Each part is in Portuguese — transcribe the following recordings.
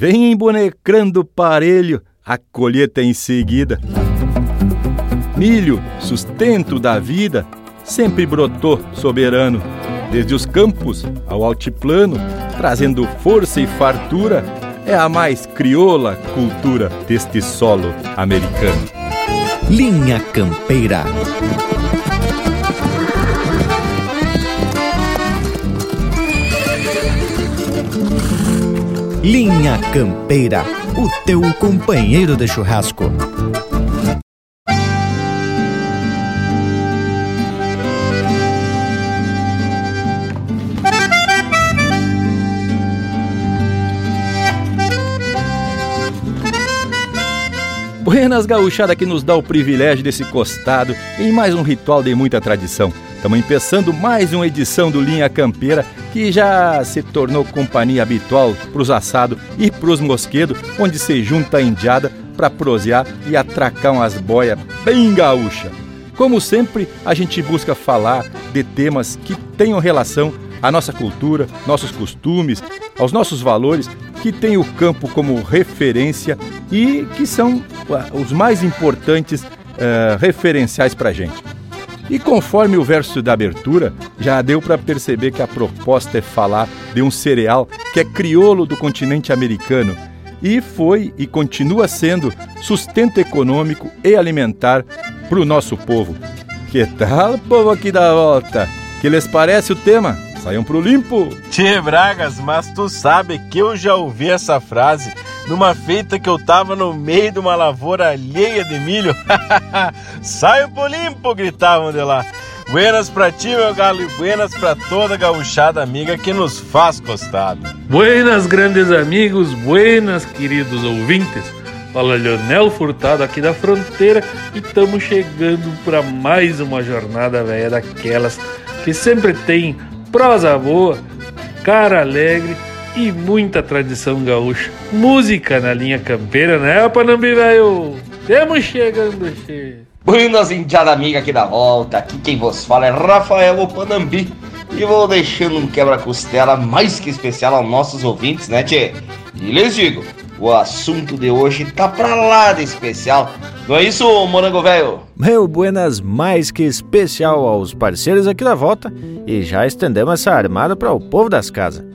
vem embonecrando parelho a colheita em seguida. Milho, sustento da vida, sempre brotou soberano, desde os campos ao altiplano, trazendo força e fartura, é a mais crioula cultura deste solo americano. Linha Campeira. Linha Campeira, o teu companheiro de churrasco. Buenas gauchada que nos dá o privilégio desse costado em mais um ritual de muita tradição. Estamos empeçando mais uma edição do Linha Campeira que já se tornou companhia habitual para os assados e para os mosquedos, onde se junta a indiada para prosear e atracar umas boias bem gaúcha. Como sempre, a gente busca falar de temas que tenham relação à nossa cultura, nossos costumes, aos nossos valores, que tem o campo como referência e que são os mais importantes uh, referenciais para a gente. E conforme o verso da abertura, já deu para perceber que a proposta é falar de um cereal que é crioulo do continente americano e foi e continua sendo sustento econômico e alimentar para o nosso povo. Que tal, povo aqui da volta? Que lhes parece o tema? Saiam pro limpo! Tchê, Bragas, mas tu sabe que eu já ouvi essa frase numa feita que eu tava no meio de uma lavoura alheia de milho. Saiam pro limpo! gritavam de lá. Buenas pra ti, meu galo, e buenas pra toda gauchada amiga que nos faz costado. Buenas, grandes amigos, buenas, queridos ouvintes. Fala Leonel Furtado aqui da fronteira e estamos chegando para mais uma jornada velha daquelas que sempre tem prosa boa, cara alegre e muita tradição gaúcha. Música na linha campeira, né, Panambi, velho? Temos chegando, che. Buenas, indiada amiga aqui da volta. Aqui quem vos fala é Rafael Panambi. E vou deixando um quebra-costela mais que especial aos nossos ouvintes, né, tchê? E lhes digo, o assunto de hoje tá pra lá de especial. Não é isso, morango velho? Meu buenas mais que especial aos parceiros aqui da volta e já estendemos essa armada para o povo das casas.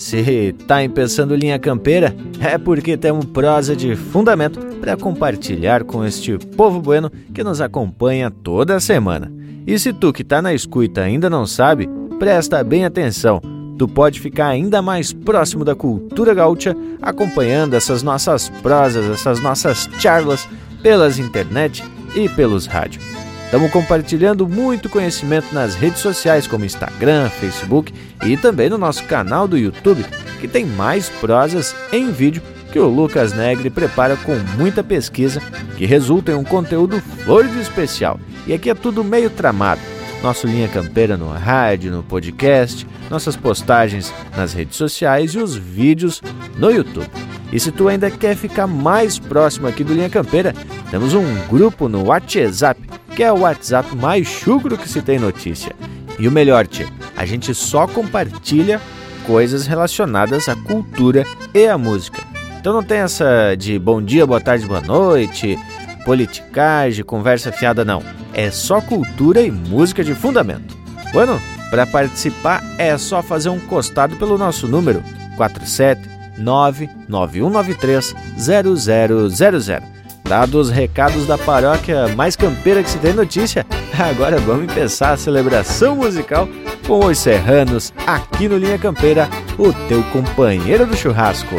Se tá empezando linha campeira, é porque temos prosa de fundamento para compartilhar com este povo bueno que nos acompanha toda semana. E se tu que tá na escuta ainda não sabe, presta bem atenção tu pode ficar ainda mais próximo da cultura gaúcha acompanhando essas nossas prosas, essas nossas charlas pelas internet e pelos rádios. Estamos compartilhando muito conhecimento nas redes sociais como Instagram, Facebook e também no nosso canal do YouTube, que tem mais prosas em vídeo que o Lucas Negre prepara com muita pesquisa, que resulta em um conteúdo flor de especial. E aqui é tudo meio tramado nosso Linha Campeira no rádio, no podcast, nossas postagens nas redes sociais e os vídeos no YouTube. E se tu ainda quer ficar mais próximo aqui do Linha Campeira, temos um grupo no WhatsApp, que é o WhatsApp mais chucro que se tem notícia. E o melhor, tia, a gente só compartilha coisas relacionadas à cultura e à música. Então não tem essa de bom dia, boa tarde, boa noite, politicagem, conversa fiada, não. É só cultura e música de fundamento. Bueno, para participar é só fazer um costado pelo nosso número 47991930000. Dados os recados da paróquia mais campeira que se tem notícia, agora vamos começar a celebração musical com os serranos aqui no Linha Campeira, o teu companheiro do churrasco.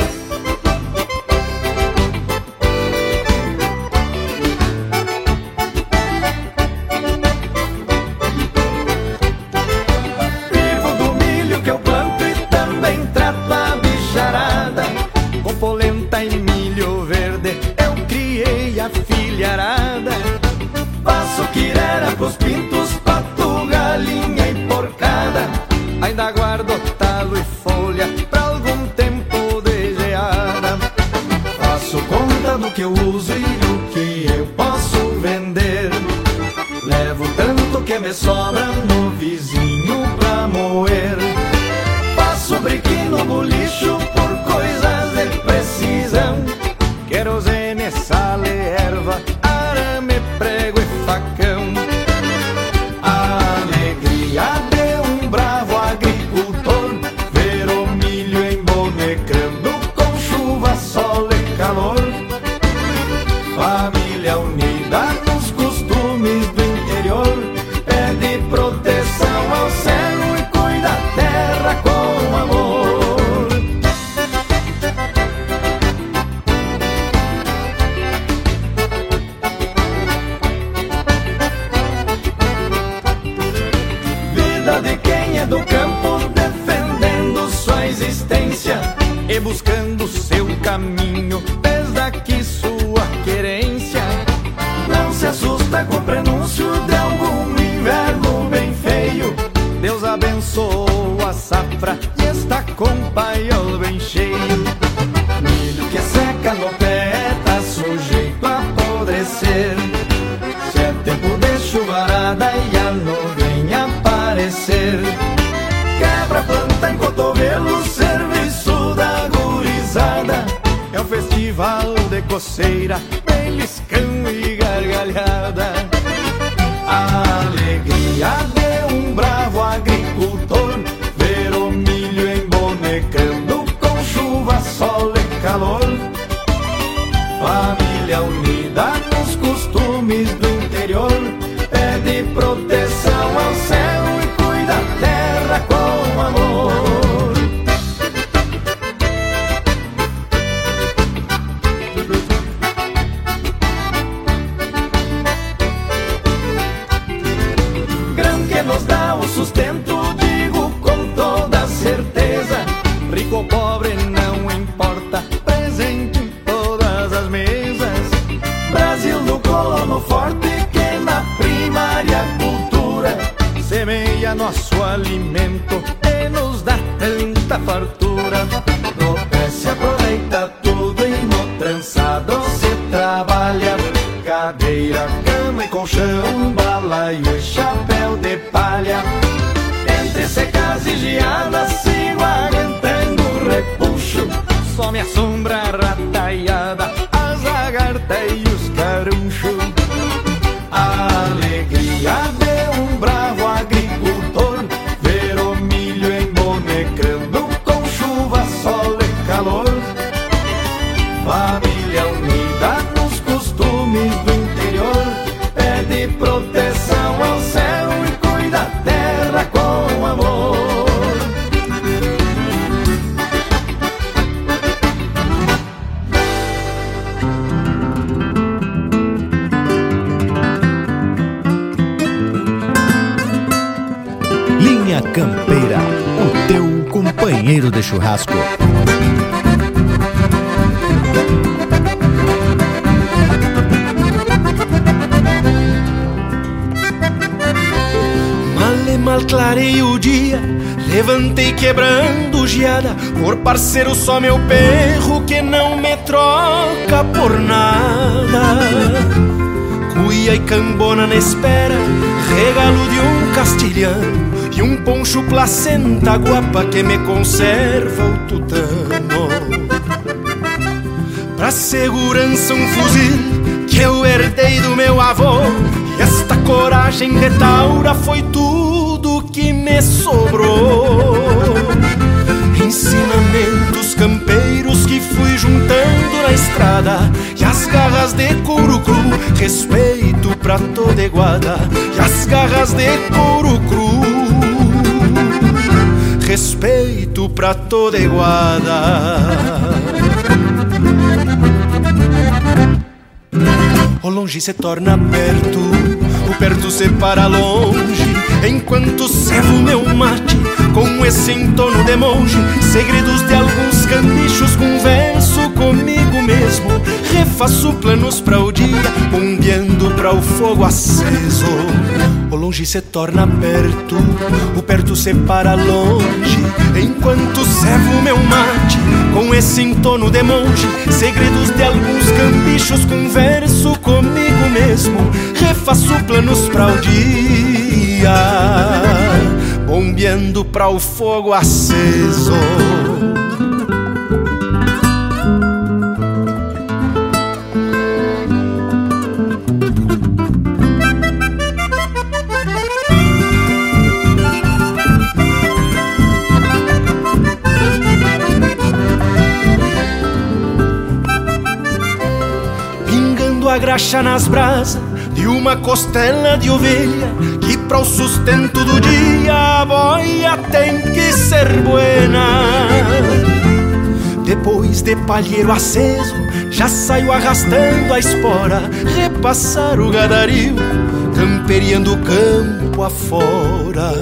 Cadeira, cama e colchão, balaio e chapéu de palha. Entre secas e geadas sigo aguentando repuxo. Só me assombra a rataiada, as lagartas companheiro de churrasco. Mal e mal clarei o dia, levantei quebrando geada. Por parceiro só meu perro que não me troca por nada. Cuia e cambona na espera, regalo de um castilhano um poncho placenta guapa que me conserva o tutano. Pra segurança um fuzil que eu herdei do meu avô. E esta coragem de taura foi tudo que me sobrou. Ensinamentos campeiros que fui juntando na estrada. E as garras de couro cru, respeito pra toda iguada E as garras de couro cru Respeito pra toda iguada O longe se torna perto, o perto se para longe, enquanto servo meu mate com esse entono de monge. Segredos de alguns cambichos, converso comigo mesmo, refaço planos para o dia, bombeando para o fogo aceso. O longe se torna perto, o perto se para longe, enquanto servo meu mate com esse entono de monge. Segredos de alguns cambichos, converso comigo mesmo, refaço planos para o dia, bombeando para o fogo aceso. Graxa nas brasas de uma costela de ovelha que para o sustento do dia a boia tem que ser buena. Depois de palheiro aceso, já saio arrastando a espora, repassar o gadario, camperiando o campo afora.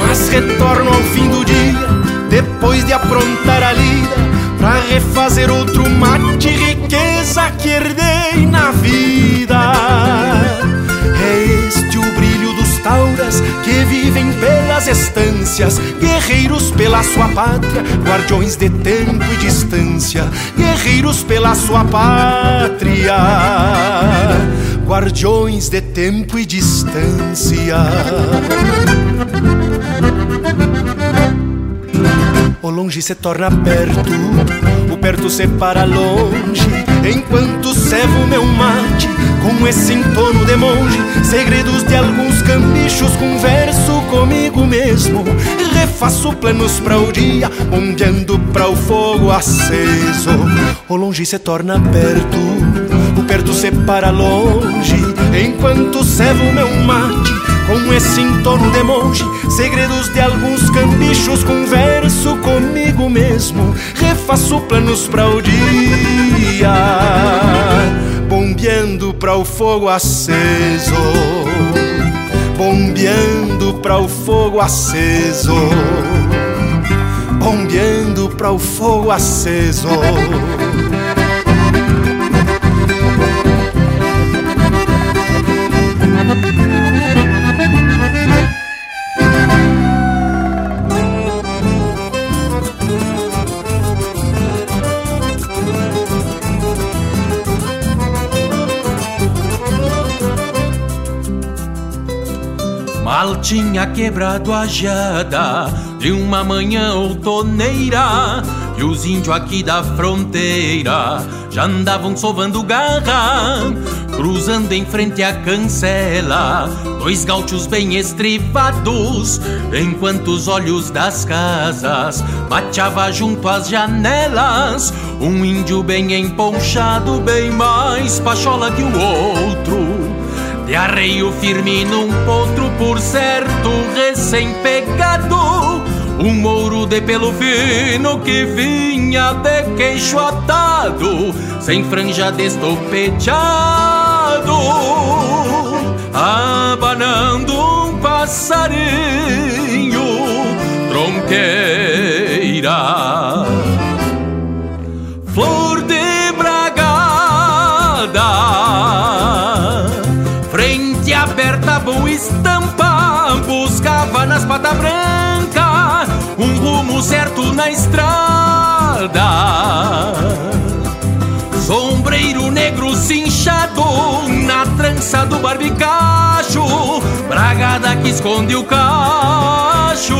Mas retorno ao fim do dia, depois de aprontar a lida, pra fazer outro mate, riqueza que herdei na vida. É este o brilho dos tauras que vivem pelas estâncias, guerreiros pela sua pátria, guardiões de tempo e distância, guerreiros pela sua pátria, guardiões de tempo e distância. O longe se torna perto, o perto se para longe, enquanto servo meu mate com esse entono de monge. Segredos de alguns cambichos, converso comigo mesmo, refaço planos para o dia, bombeando para o fogo aceso. O longe se torna perto, o perto se para longe, enquanto servo meu mate com esse entorno de monge, segredos de alguns cambichos, converso comigo mesmo, refaço planos para o dia, bombeando para o fogo aceso, bombeando para o fogo aceso, bombeando para o fogo aceso. Mal tinha quebrado a jada de uma manhã outoneira E os índios aqui da fronteira já andavam sovando garra Cruzando em frente à cancela Dois gaúchos bem estrivados Enquanto os olhos das casas Bateava junto às janelas Um índio bem emponchado Bem mais pachola que o outro de arreio firme num potro, por certo, recém-pegado. Um mouro de pelo fino que vinha de queixo atado, sem franja destopeteado, abanando um passarinho, tronqueira. Patas brancas um rumo certo na estrada. Sombreiro negro cinchado na trança do barbicacho, bragada que esconde o cacho.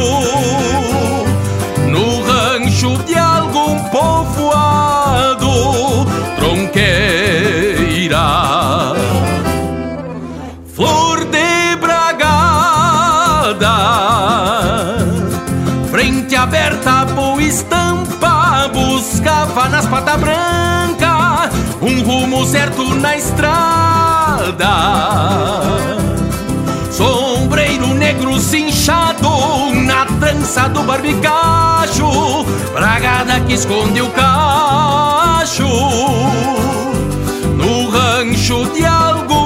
Estampa, buscava nas patas brancas um rumo certo na estrada. Sombreiro negro cinchado na trança do barbicacho, bragada que esconde o cacho. No rancho de algum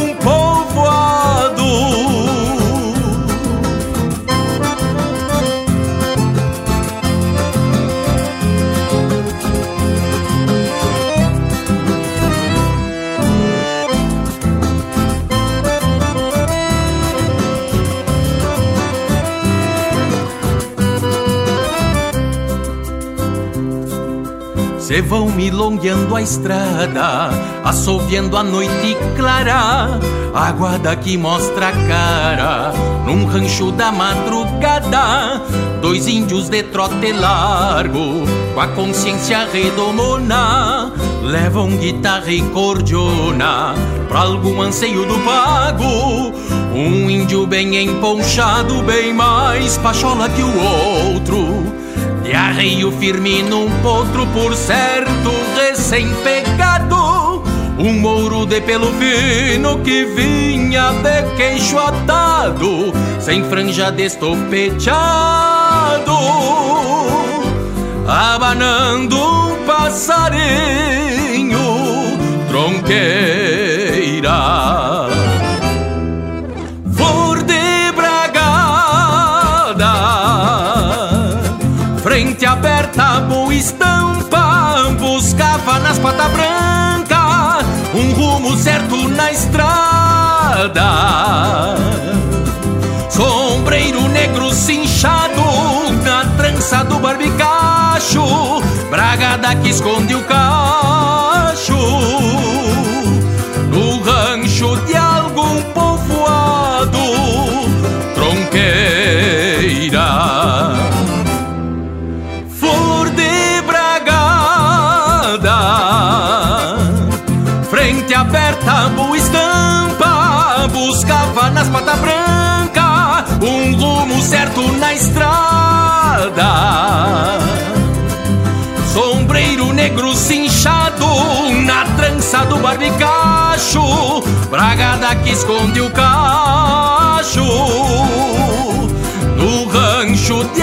Se vão milongueando a estrada, assoviando a noite clara, a guarda que mostra a cara, num rancho da madrugada, dois índios de trote largo, com a consciência redomona, levam guitarra e cordiona, pra algum anseio do pago, um índio bem emponchado, bem mais pachola que o outro, de arreio firme num potro, por certo, recém-pegado. Um mouro de pelo fino que vinha de queixo atado, sem franja destopeteado, abanando um passarinho, tronqueira. Estampa, buscava nas patas brancas um rumo certo na estrada. Sombreiro negro cinchado na trança do barbicacho, bragada que esconde o cacho. No rancho de algum povoado, tronqueira. Sombreiro negro cinchado na trança do barbicacho, bragada que esconde o cacho. No rancho de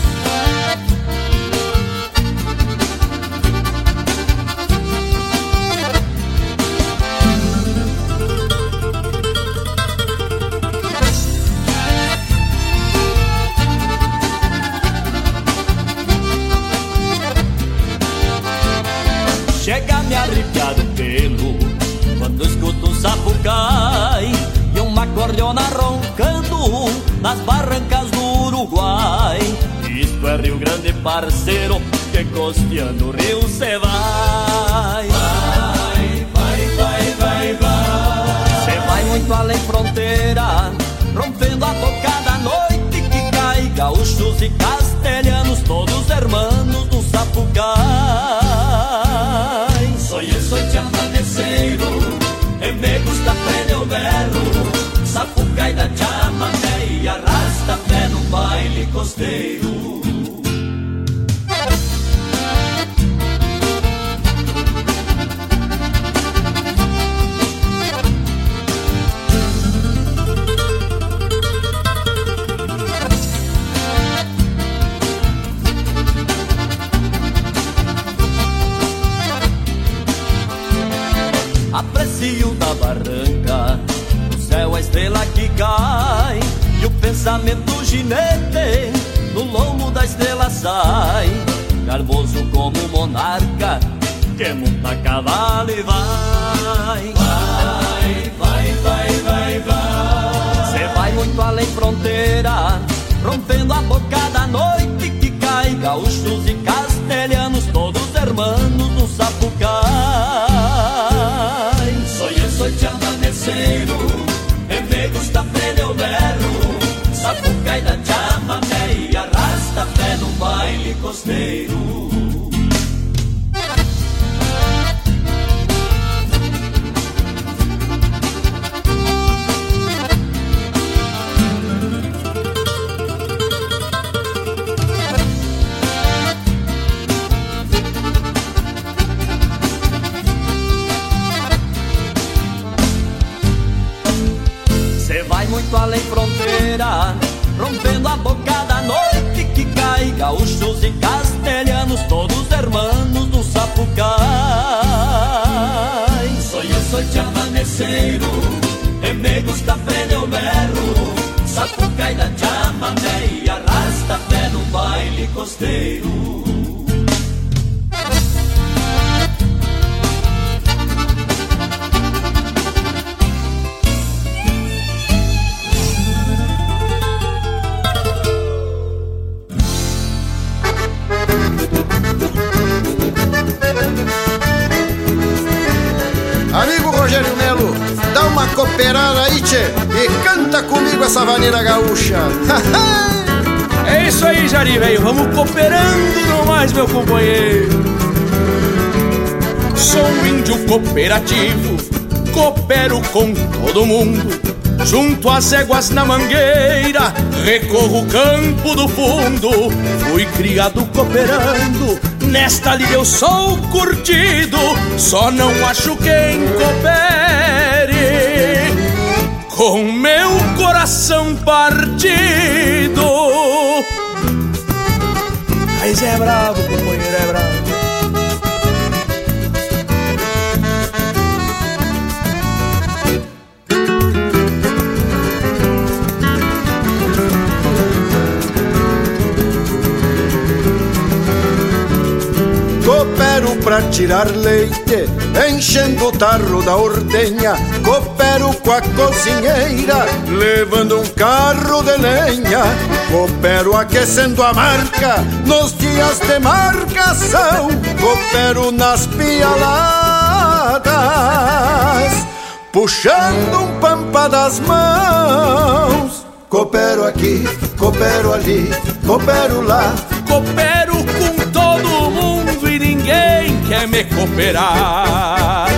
Rio Grande parceiro Que costeando o rio cê vai. Vai, vai, vai, vai, vai Cê vai muito além fronteira Rompendo a boca da noite que cai Gaúchos e castelhanos estrela que cai E o pensamento ginete No lombo da estrela sai. Garboso como monarca Que monta cavalo e vai. Vai, vai, vai, vai, vai. Cê vai muito além fronteira Rompendo a boca da noite que cai. Gaúchos e castelhanos Todos hermanos do sapucai. Soy soy chamaneceiro baile costeiro. Cê vai muito além fronteira Rompendo a boca castelhanos Todos hermanos do sapucai. Soy soy chamaneceiro E me gusta prender o berro Sapucai da chamamé E arrasta pé no baile costeiro cooperada aí, tchê, e canta comigo essa vaneira gaúcha. É isso aí, Jari, velho. Vamos cooperando no mais, meu companheiro. Sou um índio cooperativo, coopero com todo mundo. Junto às éguas na mangueira, recorro o campo do fundo. Fui criado cooperando, nesta liga eu sou curtido. Só não acho quem coopere com meu coração partido. Mas é bravo, companheiro, é bravo. Coopero pra tirar leite, enchendo o tarro da ordenha. Com a cozinheira, levando um carro de lenha. Coopero aquecendo a marca, nos dias de marcação. Coopero nas pialadas, puxando um pampa das mãos. Coopero aqui, coopero ali, coopero lá. Coopero com todo mundo e ninguém quer me cooperar.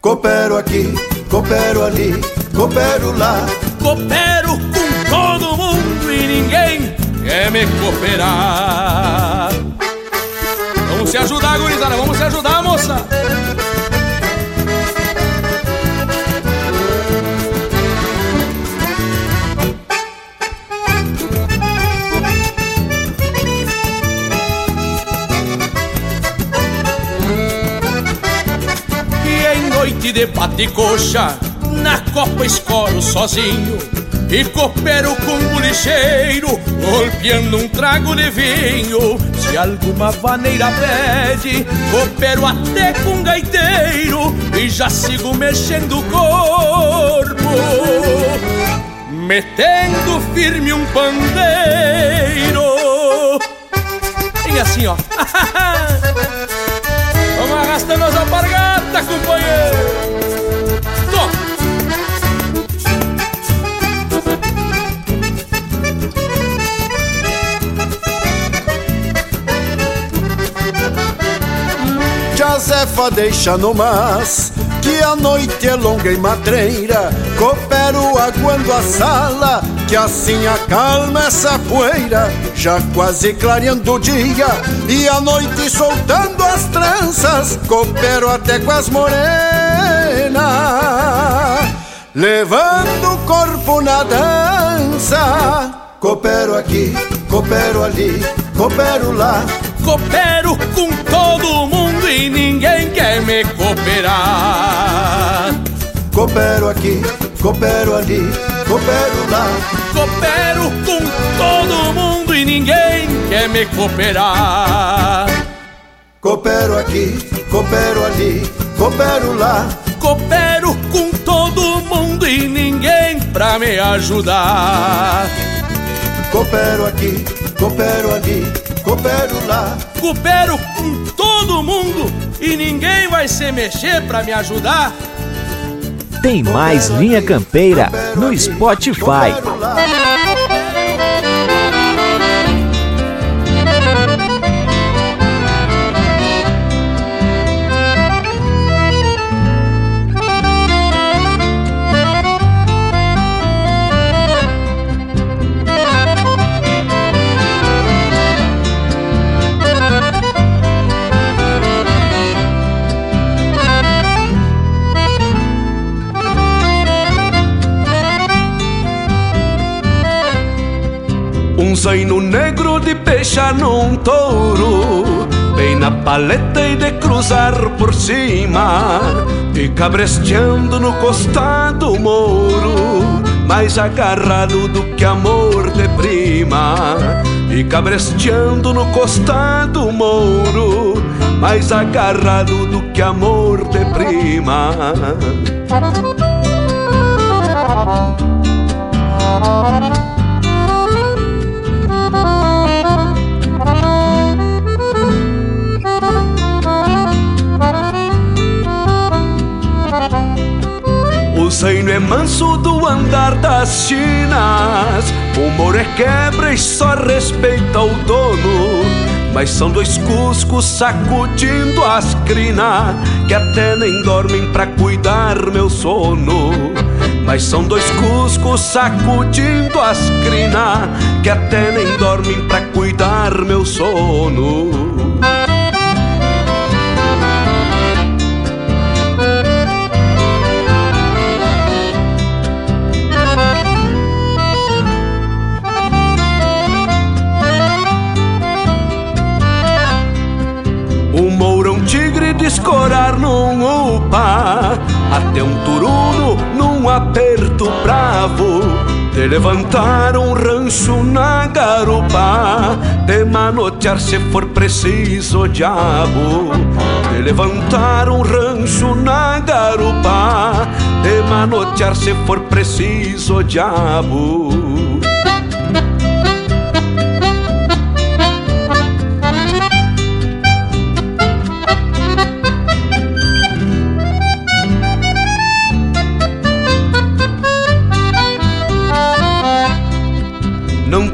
Coopero aqui, coopero ali, coopero lá. Coopero com todo mundo e ninguém quer me cooperar. Vamos se ajudar, gurizada, vamos se ajudar, moça. De bate coxa, na copa escoro sozinho. E coopero com um bolicheiro, golpeando um trago de vinho. Se alguma vaneira pede, coopero até com um gaiteiro. E já sigo mexendo o corpo, metendo firme um pandeiro. E assim, ó. Josefa deixa no mas que a noite é longa e matreira. Coopero aguando a sala, que assim acalma essa poeira. Já quase clareando o dia e a noite soltando as tranças. Coopero até com as morenas, levando o corpo na dança. Coopero aqui, coopero ali, coopero lá. Coopero com todo mundo e ninguém quer me cooperar. Coopero aqui, coopero ali, coopero lá. Coopero com todo mundo e ninguém quer me cooperar. Coopero aqui, coopero ali, coopero lá. Coopero com todo mundo e ninguém pra me ajudar. Coopero aqui, coopero ali, coopero lá. Coopero todo mundo e ninguém vai se mexer pra me ajudar. Tem mais Linha Campeira no Spotify. Um zaino negro de peixe num touro Bem na paleta e de cruzar por cima E cabresteando no costado mouro Mais agarrado do que amor de prima E cabresteando no costado mouro Mais agarrado do que amor de prima. O zaino é manso do andar das chinas. O moro é quebra e só respeita o dono. Mas são dois cuscos sacudindo as crina Que até nem dormem pra cuidar meu sono. Mas são dois cuscos sacudindo as crina Que até nem dormem pra cuidar meu sono até um turuno num aperto bravo. De levantar um rancho na garupa, de manotear se for preciso, diabo. De levantar um rancho na garupa, de manotear se for preciso, diabo.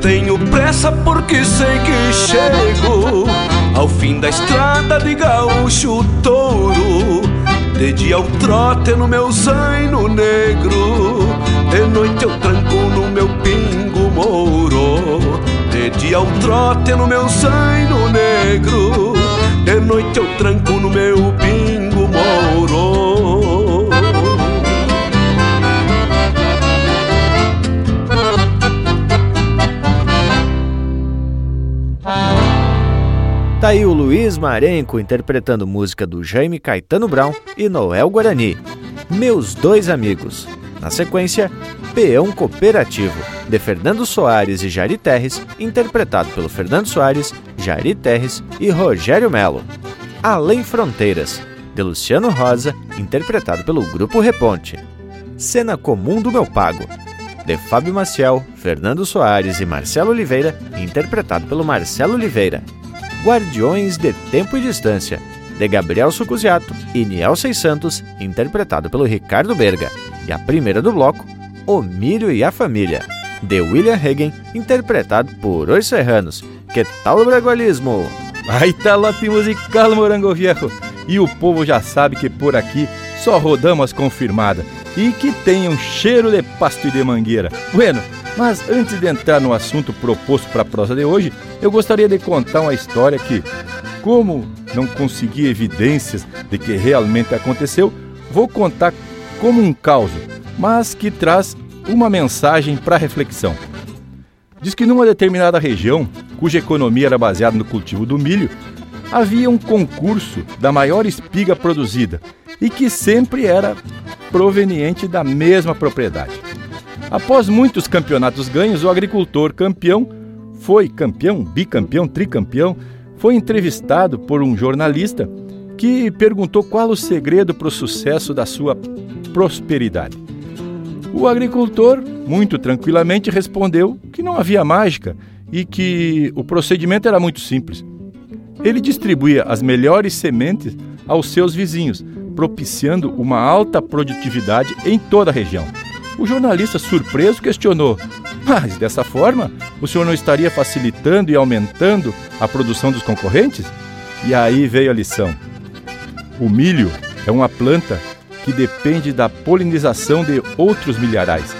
Tenho pressa porque sei que chego ao fim da estrada de gaúcho touro. De dia eu trote no meu zaino negro, de noite eu tranco no meu pingo mouro. De dia eu trote no meu zaino negro, de noite eu tranco no meu Tá aí o Luiz Marenco interpretando música do Jaime Caetano Brown e Noel Guarani, Meus Dois Amigos. Na sequência, Peão Cooperativo, de Fernando Soares e Jari Terres, interpretado pelo Fernando Soares, Jari Terres e Rogério Melo. Além Fronteiras, de Luciano Rosa, interpretado pelo Grupo Reponte. Cena Comum do Meu Pago, de Fábio Maciel, Fernando Soares e Marcelo Oliveira, interpretado pelo Marcelo Oliveira. Guardiões de Tempo e Distância, de Gabriel Sucuziato e Niel Seis Santos, interpretado pelo Ricardo Berga. E a primeira do bloco, O Mírio e a Família, de William Hagen, interpretado por Os Serranos. Que tal o bragualismo? Aí tá lote musical, Morango Viejo. E o povo já sabe que por aqui só rodamos confirmada e que tem um cheiro de pasto e de mangueira. Bueno, mas antes de entrar no assunto proposto para a prosa de hoje, eu gostaria de contar uma história que, como não consegui evidências de que realmente aconteceu, vou contar como um caos, mas que traz uma mensagem para reflexão. Diz que numa determinada região, cuja economia era baseada no cultivo do milho, havia um concurso da maior espiga produzida e que sempre era proveniente da mesma propriedade. Após muitos campeonatos ganhos, o agricultor campeão foi campeão, bicampeão, tricampeão, foi entrevistado por um jornalista que perguntou qual o segredo para o sucesso da sua prosperidade. O agricultor, muito tranquilamente, respondeu que não havia mágica e que o procedimento era muito simples. Ele distribuía as melhores sementes aos seus vizinhos, propiciando uma alta produtividade em toda a região. O jornalista, surpreso, questionou: Mas dessa forma, o senhor não estaria facilitando e aumentando a produção dos concorrentes? E aí veio a lição. O milho é uma planta que depende da polinização de outros milharais,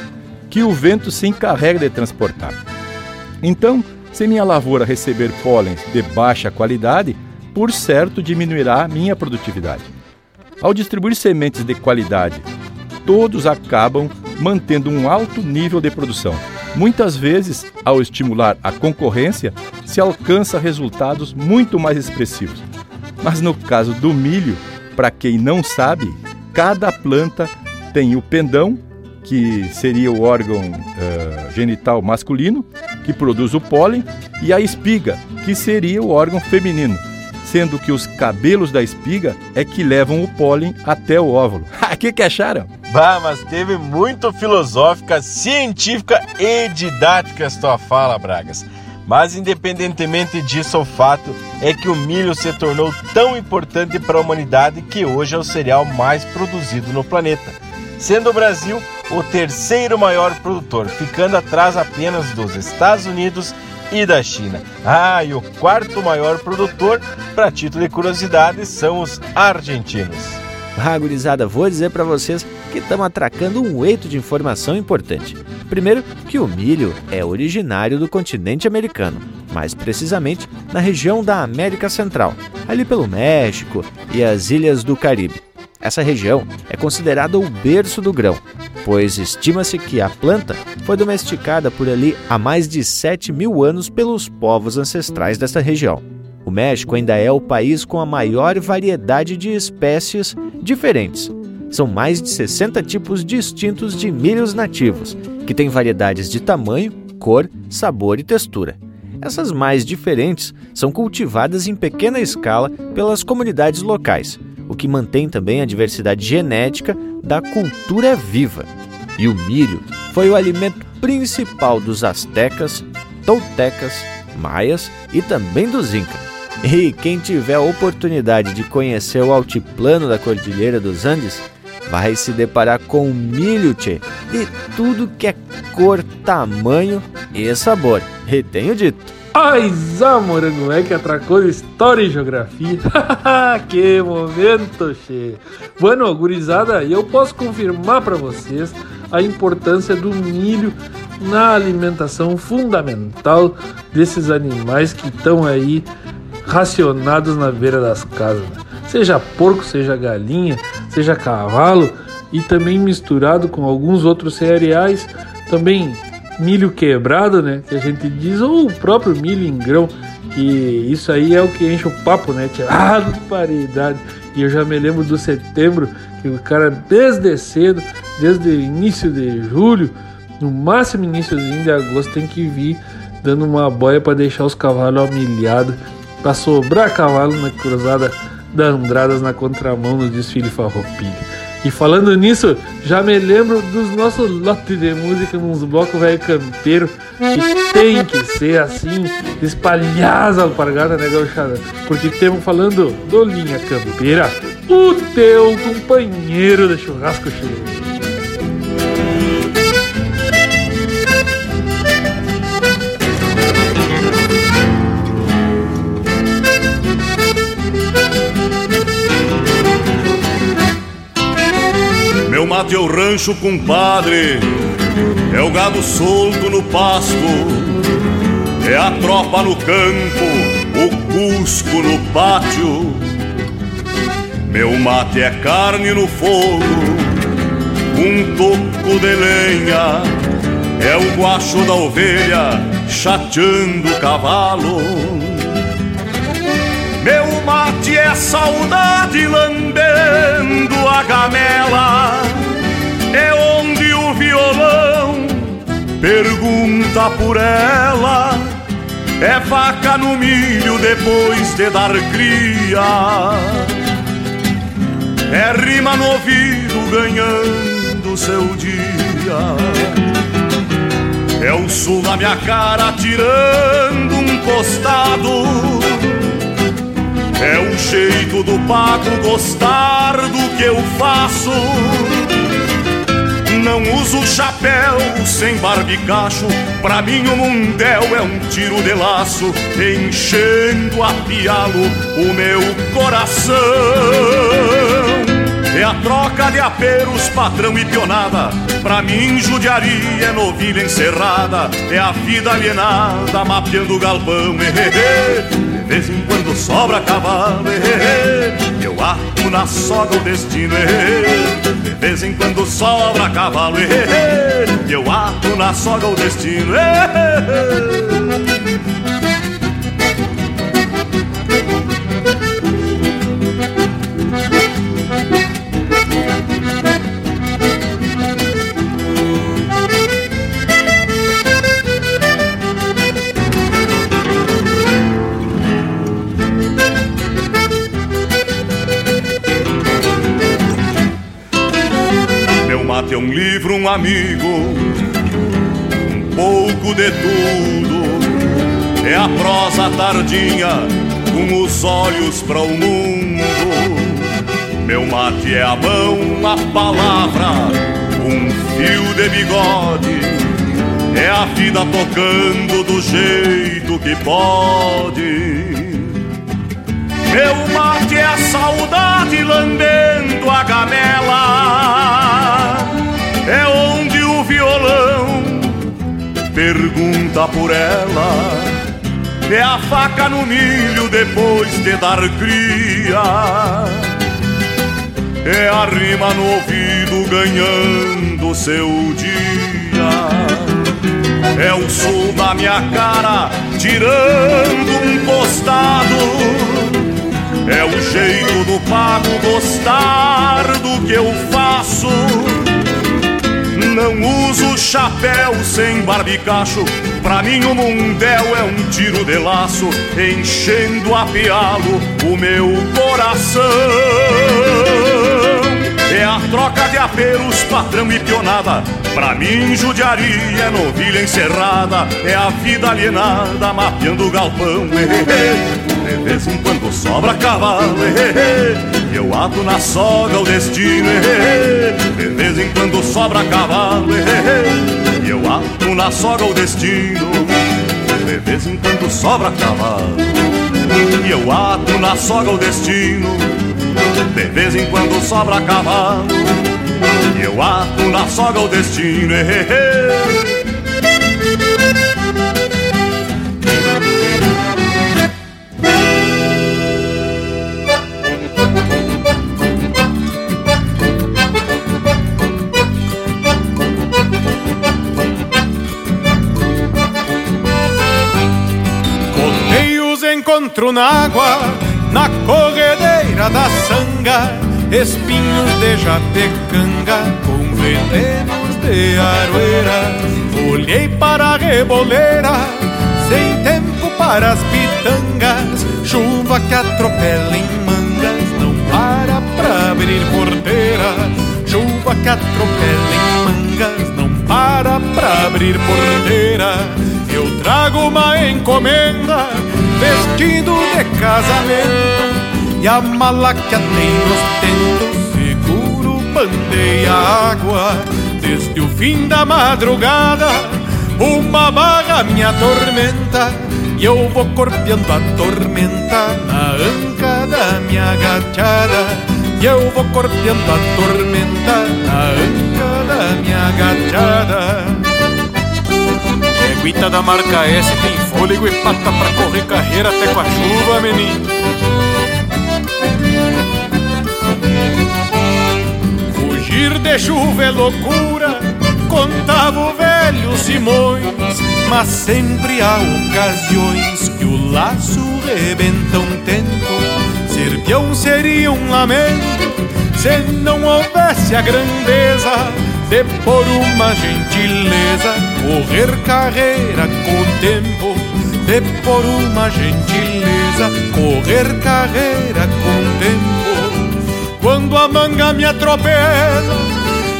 que o vento se encarrega de transportar. Então, se minha lavoura receber pólens de baixa qualidade, por certo diminuirá minha produtividade. Ao distribuir sementes de qualidade, todos acabam mantendo um alto nível de produção. Muitas vezes, ao estimular a concorrência, se alcança resultados muito mais expressivos. Mas no caso do milho, para quem não sabe, cada planta tem o pendão, que seria o órgão uh, genital masculino, que produz o pólen, e a espiga, que seria o órgão feminino, sendo que os cabelos da espiga é que levam o pólen até o óvulo. O que, que acharam? Bah, mas teve muito filosófica, científica e didática essa tua fala, Bragas. Mas independentemente disso, o fato é que o milho se tornou tão importante para a humanidade que hoje é o cereal mais produzido no planeta, sendo o Brasil o terceiro maior produtor, ficando atrás apenas dos Estados Unidos e da China. Ah, e o quarto maior produtor, para título de curiosidade, são os argentinos. Ah, gurizada, vou dizer para vocês que estamos atracando um eito de informação importante. Primeiro, que o milho é originário do continente americano, mais precisamente na região da América Central, ali pelo México e as ilhas do Caribe. Essa região é considerada o berço do grão, pois estima-se que a planta foi domesticada por ali há mais de 7 mil anos pelos povos ancestrais dessa região. O México ainda é o país com a maior variedade de espécies diferentes. São mais de 60 tipos distintos de milhos nativos, que têm variedades de tamanho, cor, sabor e textura. Essas mais diferentes são cultivadas em pequena escala pelas comunidades locais, o que mantém também a diversidade genética da cultura viva. E o milho foi o alimento principal dos astecas, toltecas, maias e também dos incas. E quem tiver a oportunidade de conhecer o altiplano da Cordilheira dos Andes, vai se deparar com milho, tchê, de tudo que é cor, tamanho e sabor. E tenho dito. Ai, Zá, é que atracou História e Geografia. que momento, che. Bueno, gurizada, eu posso confirmar para vocês a importância do milho na alimentação fundamental desses animais que estão aí racionados na beira das casas. Seja porco, seja galinha, seja cavalo e também misturado com alguns outros cereais, também milho quebrado, né? Que a gente diz, ou o próprio milho em grão, que isso aí é o que enche o papo, né? Ah, paridade. E eu já me lembro do setembro, que o cara desde cedo, desde o início de julho, no máximo iníciozinho de agosto, tem que vir dando uma boia para deixar os cavalos humilhados, para sobrar cavalo na cruzada da Andradas na contramão no desfile farroupilha. E falando nisso, já me lembro dos nossos lotes de música nos blocos velho campeiro, que tem que ser assim, espalhar as alpargatas, né, gauchada? Porque temos falando do Linha Campeira, o teu companheiro de churrasco cheio. Meu mate é o rancho, compadre, é o gado solto no pasto, é a tropa no campo, o cusco no pátio. Meu mate é carne no fogo, um toco de lenha, é o guacho da ovelha chateando o cavalo. Meu mate é saudade lambendo a gamela, é onde o violão pergunta por ela. É vaca no milho depois de dar cria. É rima no ouvido ganhando seu dia. É o sul na minha cara tirando um costado. É o jeito do pago gostar do que eu faço. Não uso chapéu sem barbicacho. Pra mim o mundel é um tiro de laço, enchendo a pialo o meu coração. É a troca de aperos, patrão e pionada. Pra mim, judiaria é novilha encerrada. É a vida alienada, mapeando galpão. Vez em quando sobra cavalo. Eu ato na soga o destino. De vez em quando sobra cavalo. Eu ato na soga o destino. Livro, um amigo, um pouco de tudo. É a prosa tardinha, com os olhos para o mundo. Meu mate é a mão, a palavra, um fio de bigode. É a vida tocando do jeito que pode. Meu mate é a saudade lambendo a gamela. É onde o violão pergunta por ela. É a faca no milho depois de dar cria. É a rima no ouvido ganhando seu dia. É o sul da minha cara, tirando um costado. É o jeito do pago gostar do que eu faço. Não uso chapéu sem barbicacho. Pra mim o mundel é um tiro de laço, enchendo a pialo o meu coração. É a troca de apelos, patrão e pionada. Pra mim, judiaria é novilha encerrada. É a vida alienada, mapeando o galpão. De vez em quando sobra cavalo. Eu ato na soga o destino. De vez em quando sobra cavalo. E eu ato na soga o destino. De vez em quando sobra cavalo. E eu ato na soga o destino. De vez em quando sobra cavalo E eu ato na soga o destino encontro na água na corredeira da sanga, espinhos de jatecanga com venenos de aroeira. Olhei para a reboleira, sem tempo para as pitangas, chuva que atropela em mangas, não para pra abrir porteira. Chuva que atropela em mangas, não para pra abrir porteira. Eu trago uma encomenda vestido de casamento E a mala que atei nos tentos Seguro bandeia água. Desde o fim da madrugada Uma barra me atormenta E eu vou corpeando a tormenta Na anca da minha gachada. E eu vou corpeando a tormenta Na anca da minha gachada Eguita da marca S tem fôlego e pata pra correr carreira até com a chuva, menino. Fugir de chuva é loucura, contava o velho Simões, mas sempre há ocasiões que o laço rebenta um tento. Ser seria um lamento se não houvesse a grandeza de por uma gentileza correr carreira com tempo, de por uma gentileza correr carreira com tempo. Quando a manga me atropela,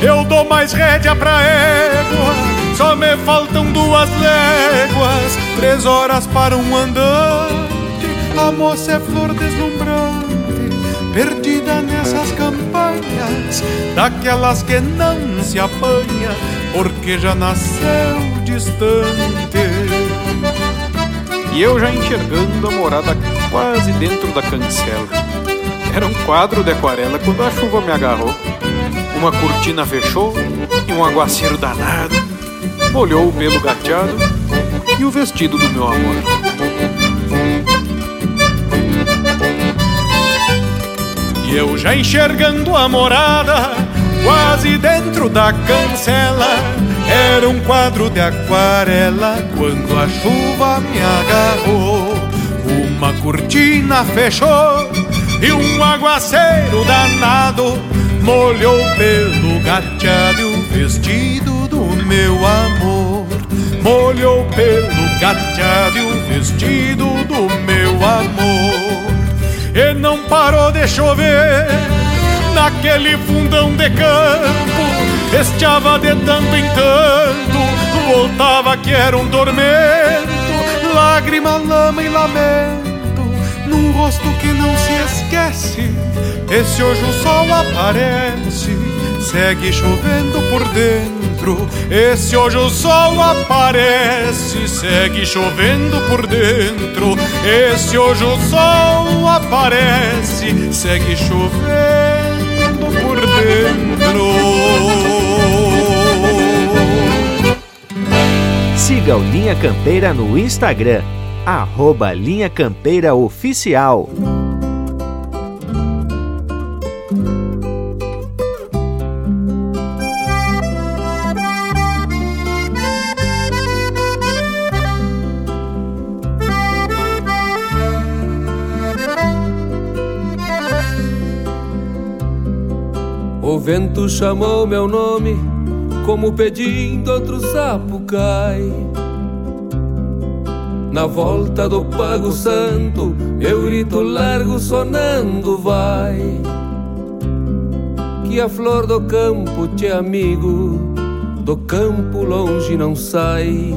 eu dou mais rédea pra égua. Só me faltam duas léguas, três horas para um andante. A moça é flor deslumbrante perdida nessas daquelas que não se apanha, porque já nasceu distante. E eu já enxergando a morada quase dentro da cancela. Era um quadro de aquarela quando a chuva me agarrou. Uma cortina fechou e um aguaceiro danado molhou o pelo gateado e o vestido do meu amor. E eu já enxergando a morada, quase dentro da cancela. Era um quadro de aquarela quando a chuva me agarrou. Uma cortina fechou e um aguaceiro danado molhou pelo gateado o vestido do meu amor. Molhou pelo gateado o vestido do meu amor e não parou de chover naquele fundão de campo. Estiava de tanto em tanto, voltava que era um tormento, lágrima, lama e lamento, num rosto que não se esquece. Esse hoje o sol aparece, segue chovendo por dentro. Esse hoje o sol aparece, segue chovendo por dentro. Esse hoje o sol aparece, segue chovendo por dentro. Siga o Linha Campeira no Instagram, arroba Linha Campeira Oficial. Vento chamou meu nome, como pedindo outro sapo cai. Na volta do Pago Santo, meu grito largo sonando vai. Que a flor do campo te amigo, do campo longe não sai.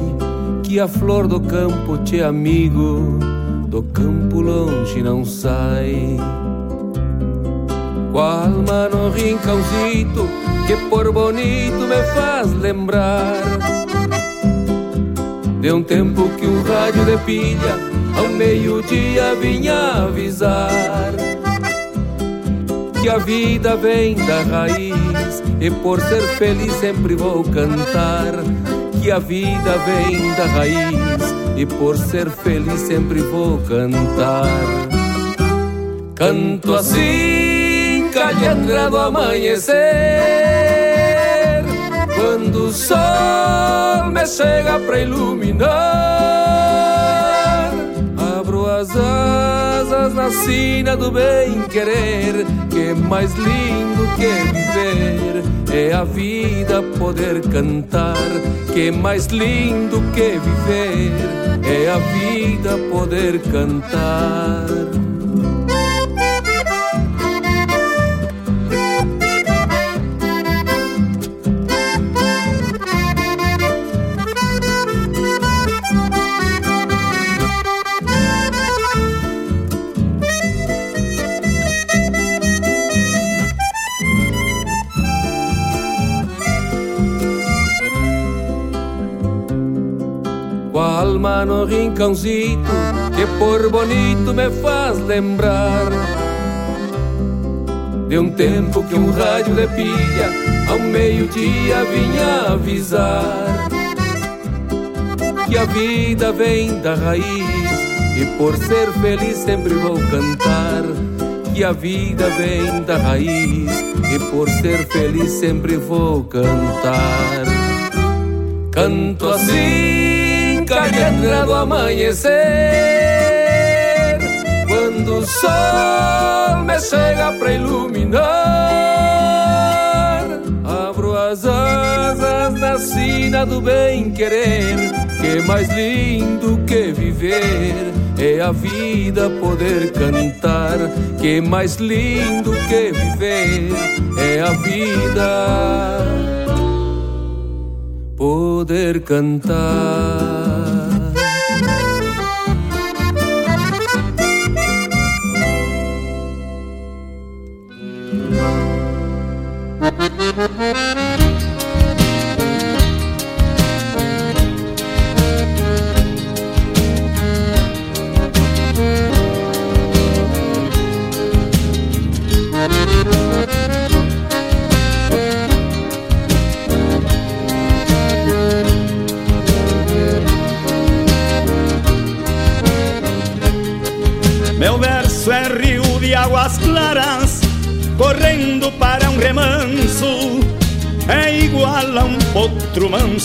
Que a flor do campo te amigo, do campo longe não sai. Qual mano rincãozito que por bonito me faz lembrar De um tempo que um rádio de pilha ao meio-dia vinha avisar Que a vida vem da raiz e por ser feliz sempre vou cantar Que a vida vem da raiz e por ser feliz sempre vou cantar. Canto assim calhandra do amanhecer. Quando o sol me chega pra iluminar Abro as asas na sina do bem-querer Que é mais lindo que viver. É a vida poder cantar Que é mais lindo que viver. É a vida poder cantar rincãozito que por bonito me faz lembrar de um tempo que um rádio de pilha ao meio-dia vinha avisar que a vida vem da raiz e por ser feliz sempre vou cantar que a vida vem da raiz e por ser feliz sempre vou cantar. Canto assim calhandra do amanhecer. Quando o sol me chega pra iluminar Abro as asas na sina do bem-querer Que é mais lindo que viver. É a vida poder cantar Que é mais lindo que viver. É a vida poder cantar Meu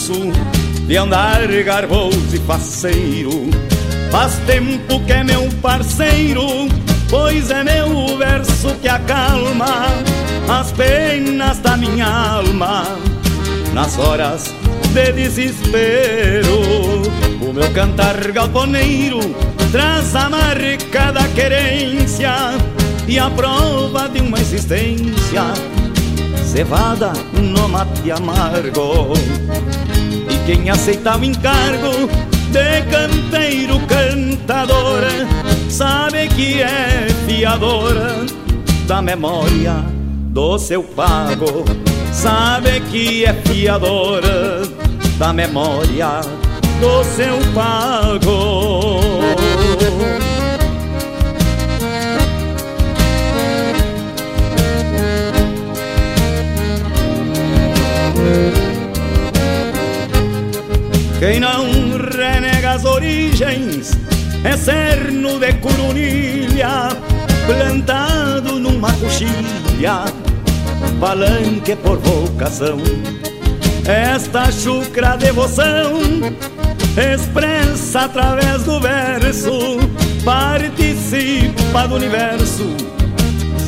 manso, de andar garboso e faceiro. Faz tempo que é meu parceiro, pois é meu verso que acalma as penas da minha alma. Nas horas de desespero, o meu cantar galponeiro traz a marca da querência e a prova de uma existência cevada no mate amargo. Quem aceita o encargo de canteiro cantador sabe que é fiadora da memória do seu pago. Sabe que é fiadora da memória do seu pago. Quem não renega as origens é cerno de curunilha, plantado numa coxilha, palanque por vocação. Esta chucra devoção expressa através do verso, participa do universo,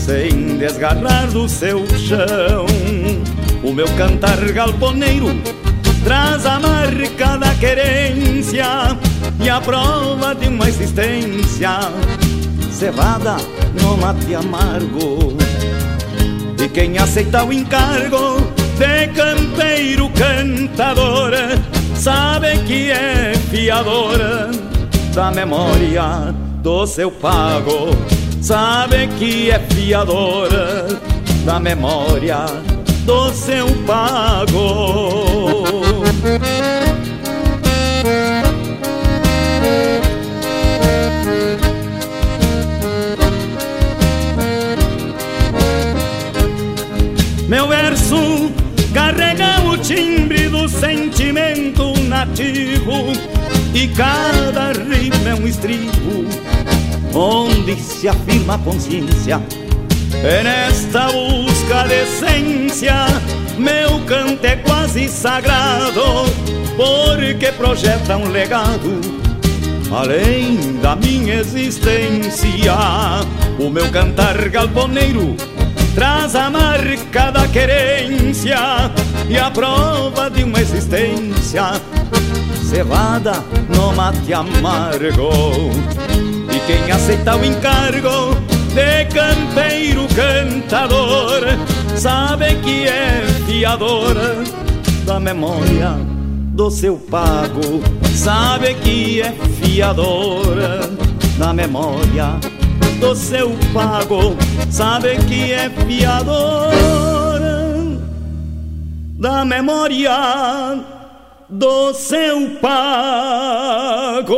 sem desgarrar do seu chão. O meu cantar galponeiro traz a marca da querência e a prova de uma existência cevada no mate amargo. E quem aceita o encargo de campeiro cantador sabe que é fiador da memória do seu pago. Sabe que é fiador da memória do seu pago. Meu verso carrega o timbre do sentimento nativo e cada rima é um estribo onde se afirma a consciência. É nesta busca de essência, meu canto é quase sagrado, porque projeta um legado além da minha existência. O meu cantar galponeiro traz a marca da querência e a prova de uma existência cevada no mate amargo. E quem aceita o encargo de campeiro cantador sabe que é fiador da memória do seu pago, sabe que é fiador da memória do seu pago, sabe que é fiador da memória do seu pago.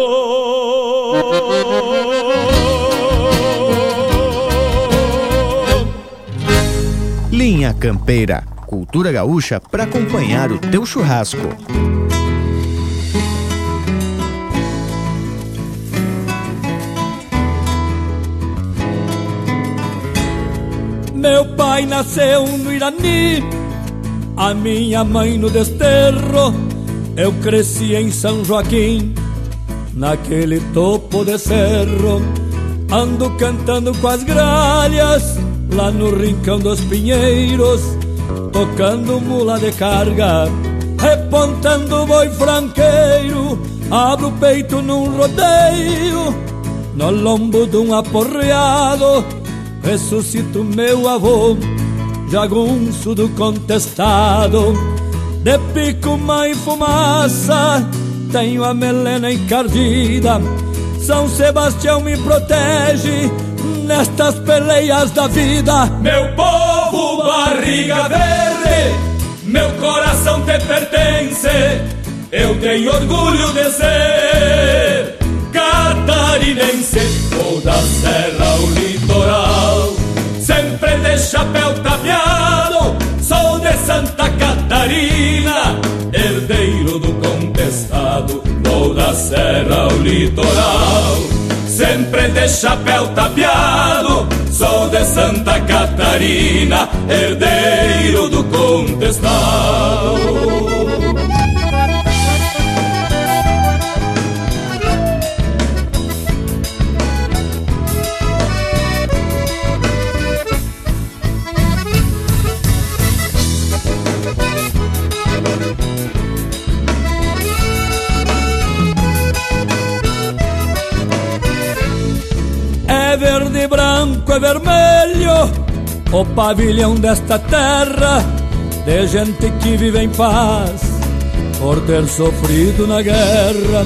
Linha Campeira, cultura gaúcha para acompanhar o teu churrasco. Meu pai nasceu no Irani, a minha mãe no Desterro. Eu cresci em São Joaquim, naquele topo de cerro. Ando cantando com as gralhas, lá no rincão dos pinheiros. Tocando mula de carga, repontando boi franqueiro. Abro o peito num rodeio, no lombo de um aporreado ressuscito meu avô, jagunço do contestado. De pico, mãe, fumaça, tenho a melena encardida. São Sebastião me protege nestas peleias da vida. Meu povo, barriga verde, meu coração te pertence. Eu tenho orgulho de ser catarinense, ou da serra ao litoral. Sempre de chapéu tapeado, sou de Santa Catarina, herdeiro do contestado, ou da serra ao litoral. Sempre de chapéu tapeado, sou de Santa Catarina, herdeiro do contestado. Branco, é vermelho O pavilhão desta terra De gente que vive em paz Por ter sofrido na guerra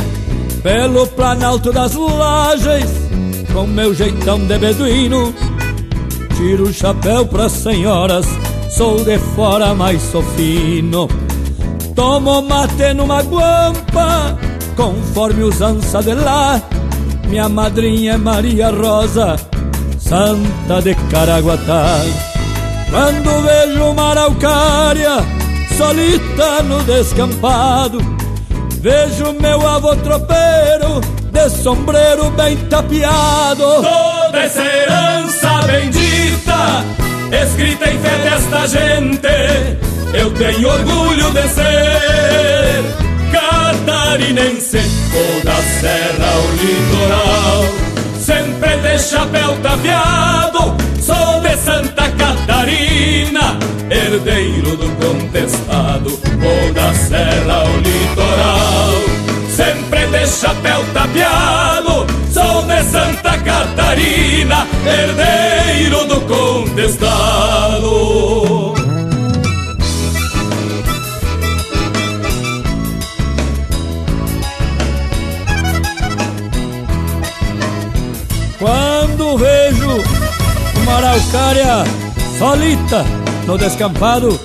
Pelo planalto das lajes Com meu jeitão de beduíno. Tiro o chapéu pras senhoras Sou de fora, mas sou fino Tomo mate numa guampa Conforme usança de lá. Minha madrinha é Maria Rosa, santa de Caraguatá. Quando vejo uma araucária, solita no descampado, vejo meu avô tropeiro, de sombreiro bem tapeado. Toda essa herança bendita, escrita em fé desta gente, eu tenho orgulho de ser catarinense, toda a serra ao litoral. Sempre de chapéu tapeado. Sou de Santa Catarina, herdeiro do contestado, ou da serra ao litoral. Sempre de chapéu tapeado, sou de Santa Catarina, herdeiro do contestado. Solita no descampado,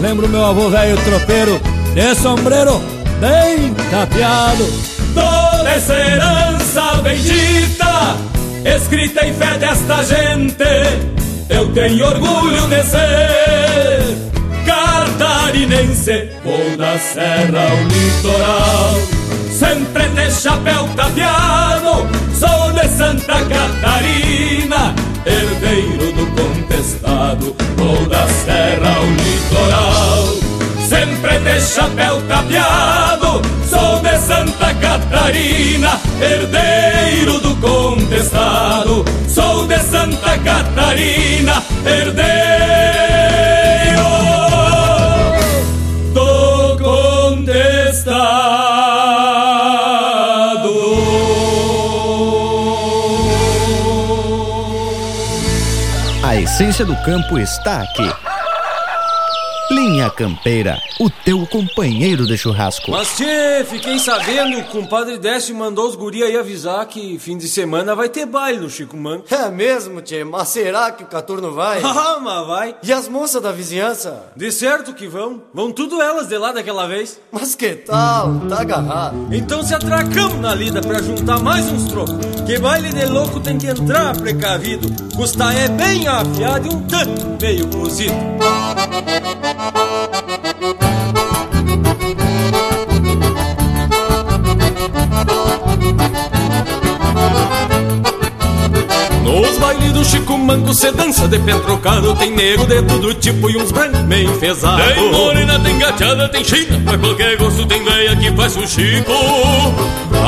lembro meu avô velho tropeiro de sombreiro bem tapeado. Toda essa herança bendita, escrita em fé desta gente, eu tenho orgulho de ser catarinense, ou da serra ao litoral, sempre de chapéu tapeado, sou de Santa Catarina, herdeiro do contestado, ou da serra ao litoral. Sempre de chapéu tapeado, sou de Santa Catarina, herdeiro do contestado. Sou de Santa Catarina, herdeiro essência do campo está aqui. Linha Campeira, o teu companheiro de churrasco. Mas tchê, fiquei sabendo que o compadre Décio mandou os guri aí avisar que fim de semana vai ter baile no Chico Mano. É mesmo, tchê? Mas será que o Caturno vai? Ah, mas vai. E as moças da vizinhança? De certo que vão. Vão tudo elas de lá daquela vez. Mas que tal? Tá agarrado. Então se atracamos na lida pra juntar mais uns trocos. Que baile de louco tem que entrar precavido. Custa é bem afiado e um tanto meio cozido. Nos bailes do Chico Manco cê dança de pé trocado Tem nego de todo tipo e uns brancos meio enfesados Tem morena, tem gateada, tem china. Pra qualquer gosto tem veia que faz o Chico.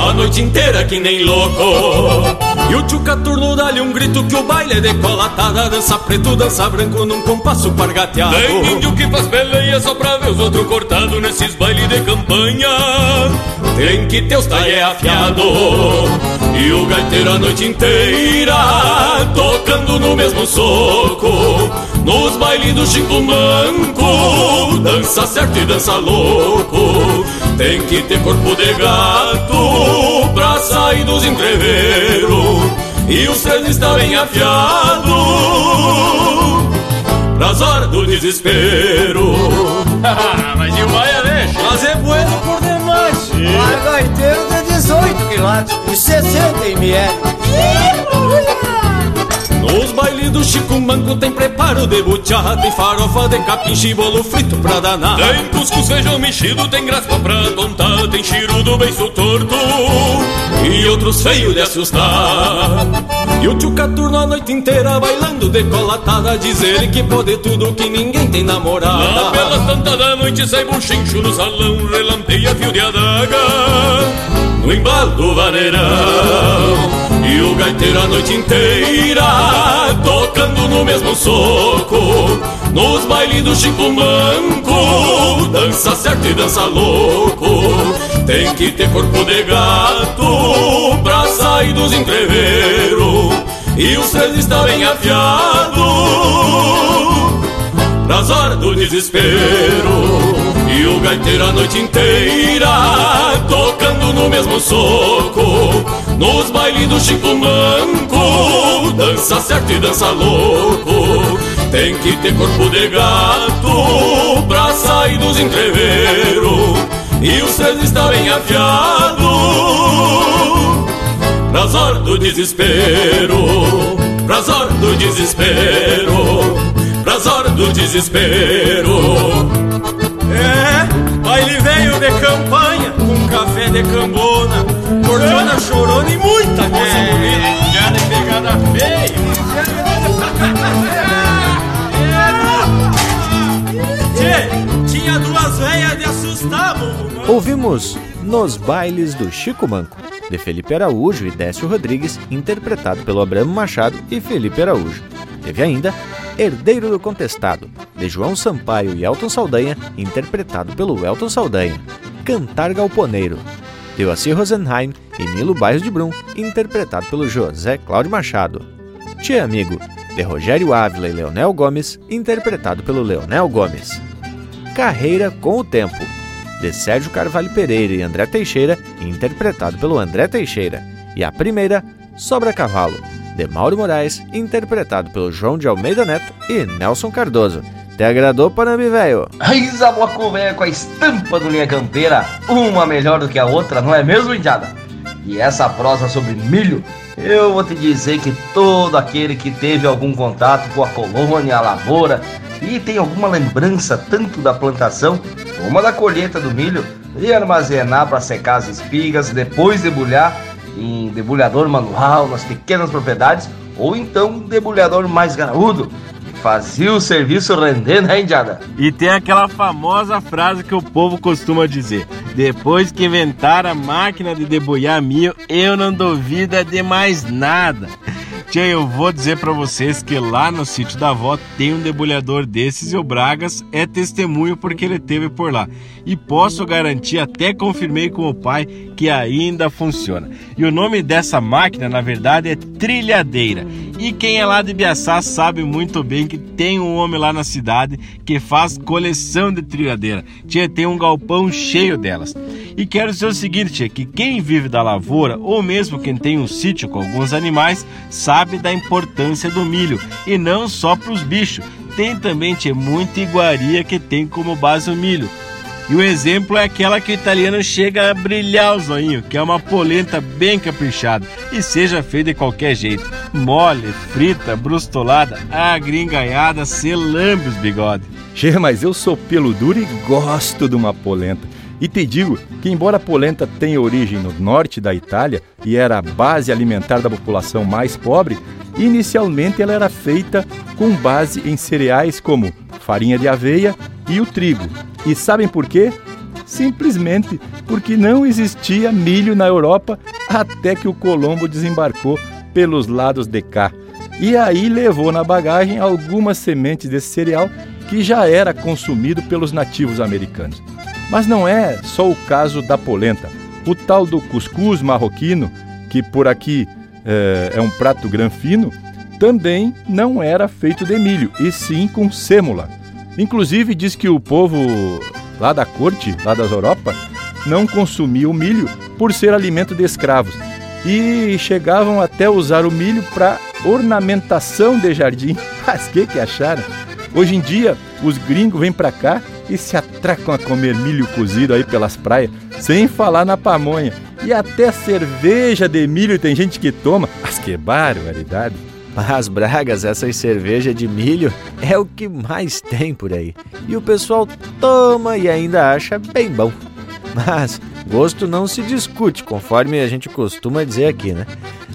A noite inteira que nem louco E o tio Caturno dá-lhe um grito que o baile é decolatada Dança preto, dança branco num compasso pargateado. Tem índio que faz peleia só pra ver os outros cortados Nesses bailes de campanha. Tem que teus tá é afiado E o gaiteiro a noite inteira Tocando no mesmo soco. Nos bailes do Chico Manco Dança certo e dança louco. Tem que ter corpo de gato Pra sair dos entreveiros E os três estão bem afiados Pras horas do desespero. Mas e o baia deixa? Mas é bueno por demais. Mas gaiteiro de 18 quilates e 60 ml Nos bailes do Chico Manco tem preparo de buchá Tem farofa de capim, bolo frito pra danar. Tem cuscuz, feijão mexido, tem graspa pra tontar Tem chirudo, beiço torto e outros feios de assustar. E o tio Caturno a noite inteira bailando decolatada Diz ele que pode tudo, que ninguém tem namorada. Lá pelas tantas da noite sai buchincho no salão Relampeia fio de adaga no embalo do vaneirão. E o gaiteiro a noite inteira Tocando no mesmo soco. Nos bailes do Chico Manco Dança certo e dança louco. Tem que ter corpo de gato Pra sair dos entreveiros. E os três estão bem afiados Pras horas do desespero. E o gaiteiro a noite inteira Tocando no mesmo soco Nos bailes do Chico Manco Dança certo e dança louco Tem que ter corpo de gato Pra sair dos entreveiros E os três estão bem afiados. Pras horas do desespero Pras horas do desespero Pras horas do desespero. É, baile veio de campanha, de cambona, cordiona chorona e muita moça é. bonita. Já de pegada feia. Tchê, tinha duas velhas de assustar, Ouvimos Nos Bailes do Chico Manco. de Felipe Araújo e Décio Rodrigues, interpretado pelo Abramo Machado e Felipe Araújo. Teve ainda Herdeiro do Contestado, de João Sampaio e Elton Saldanha, interpretado pelo Elton Saldanha. Cantar Galponeiro, de Oacir Rosenheim e Nilo Bairros de Brum, interpretado pelo José Cláudio Machado. Tia Amigo, de Rogério Ávila e Leonel Gomes, interpretado pelo Leonel Gomes. Carreira com o Tempo, de Sérgio Carvalho Pereira e André Teixeira, interpretado pelo André Teixeira. E a primeira, Sobra Cavalo, de Mauro Moraes, interpretado pelo João de Almeida Neto e Nelson Cardoso. Te agradou, Panambi, velho? A bloco velho com a estampa do Linha Campeira, uma melhor do que a outra, não é mesmo, Indiada? E essa prosa sobre milho, eu vou te dizer que todo aquele que teve algum contato com a colônia, a lavoura, e tem alguma lembrança tanto da plantação como da colheita do milho, e armazenar para secar as espigas, depois debulhar em debulhador manual nas pequenas propriedades, ou então debulhador mais graúdo, fazia o serviço render, né, Indiada? E tem aquela famosa frase que o povo costuma dizer: depois que inventaram a máquina de debulhar milho, eu não duvido de mais nada. Tia, eu vou dizer para vocês que lá no sítio da avó tem um debulhador desses e o Bragas é testemunho porque ele teve por lá. E posso garantir, até confirmei com o pai, que ainda funciona. E o nome dessa máquina, na verdade, é trilhadeira. E quem é lá de Biaçá sabe muito bem que tem um homem lá na cidade que faz coleção de trilhadeira. Tia, tem um galpão cheio delas. E quero dizer o seguinte, tia, que quem vive da lavoura, ou mesmo quem tem um sítio com alguns animais, sabe da importância do milho. E não só para os bichos. Tem também, tia, muita iguaria que tem como base o milho. E o exemplo é aquela que o italiano chega a brilhar o zoinho, que é uma polenta bem caprichada e seja feita de qualquer jeito. Mole, frita, brustolada, agringaiada, selambe os bigodes. Che, mas eu sou pelo duro e gosto de uma polenta. E te digo que, embora a polenta tenha origem no norte da Itália e era a base alimentar da população mais pobre, inicialmente ela era feita com base em cereais como farinha de aveia e o trigo. E sabem por quê? Simplesmente porque não existia milho na Europa até que o Colombo desembarcou pelos lados de cá. E aí levou na bagagem algumas sementes desse cereal que já era consumido pelos nativos americanos. Mas não é só o caso da polenta. O tal do cuscuz marroquino, que por aqui é, é um prato granfino, também não era feito de milho, e sim com sêmola. Inclusive diz que o povo lá da corte, lá das Europa, não consumia o milho por ser alimento de escravos e chegavam até usar o milho para ornamentação de jardim. Mas que que acharam? Hoje em dia, os gringos vêm para cá e se atracam a comer milho cozido aí pelas praias, sem falar na pamonha. E até cerveja de milho tem gente que toma. Mas que barbaridade! Mas, Bragas, essas cervejas de milho é o que mais tem por aí. E o pessoal toma e ainda acha bem bom. Mas gosto não se discute, conforme a gente costuma dizer aqui, né?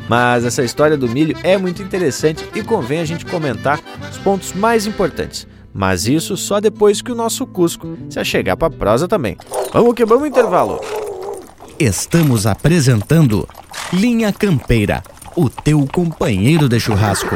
Mas essa história do milho é muito interessante e convém a gente comentar os pontos mais importantes. Mas isso só depois que o nosso Cusco se achegar para prosa também. Vamos que vamos intervalo. Estamos apresentando Linha Campeira, o teu companheiro de churrasco.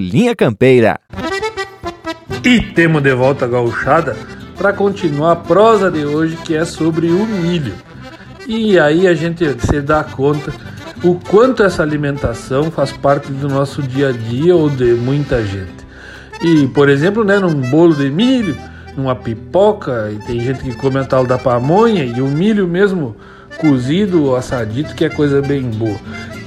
Linha Campeira. E temos de volta a gauchada para continuar a prosa de hoje que é sobre o milho. E aí a gente se dá conta o quanto essa alimentação faz parte do nosso dia a dia ou de muita gente. E, por exemplo, né, num bolo de milho, numa pipoca, e tem gente que come a tal da pamonha e o milho mesmo cozido ou assadito, que é coisa bem boa.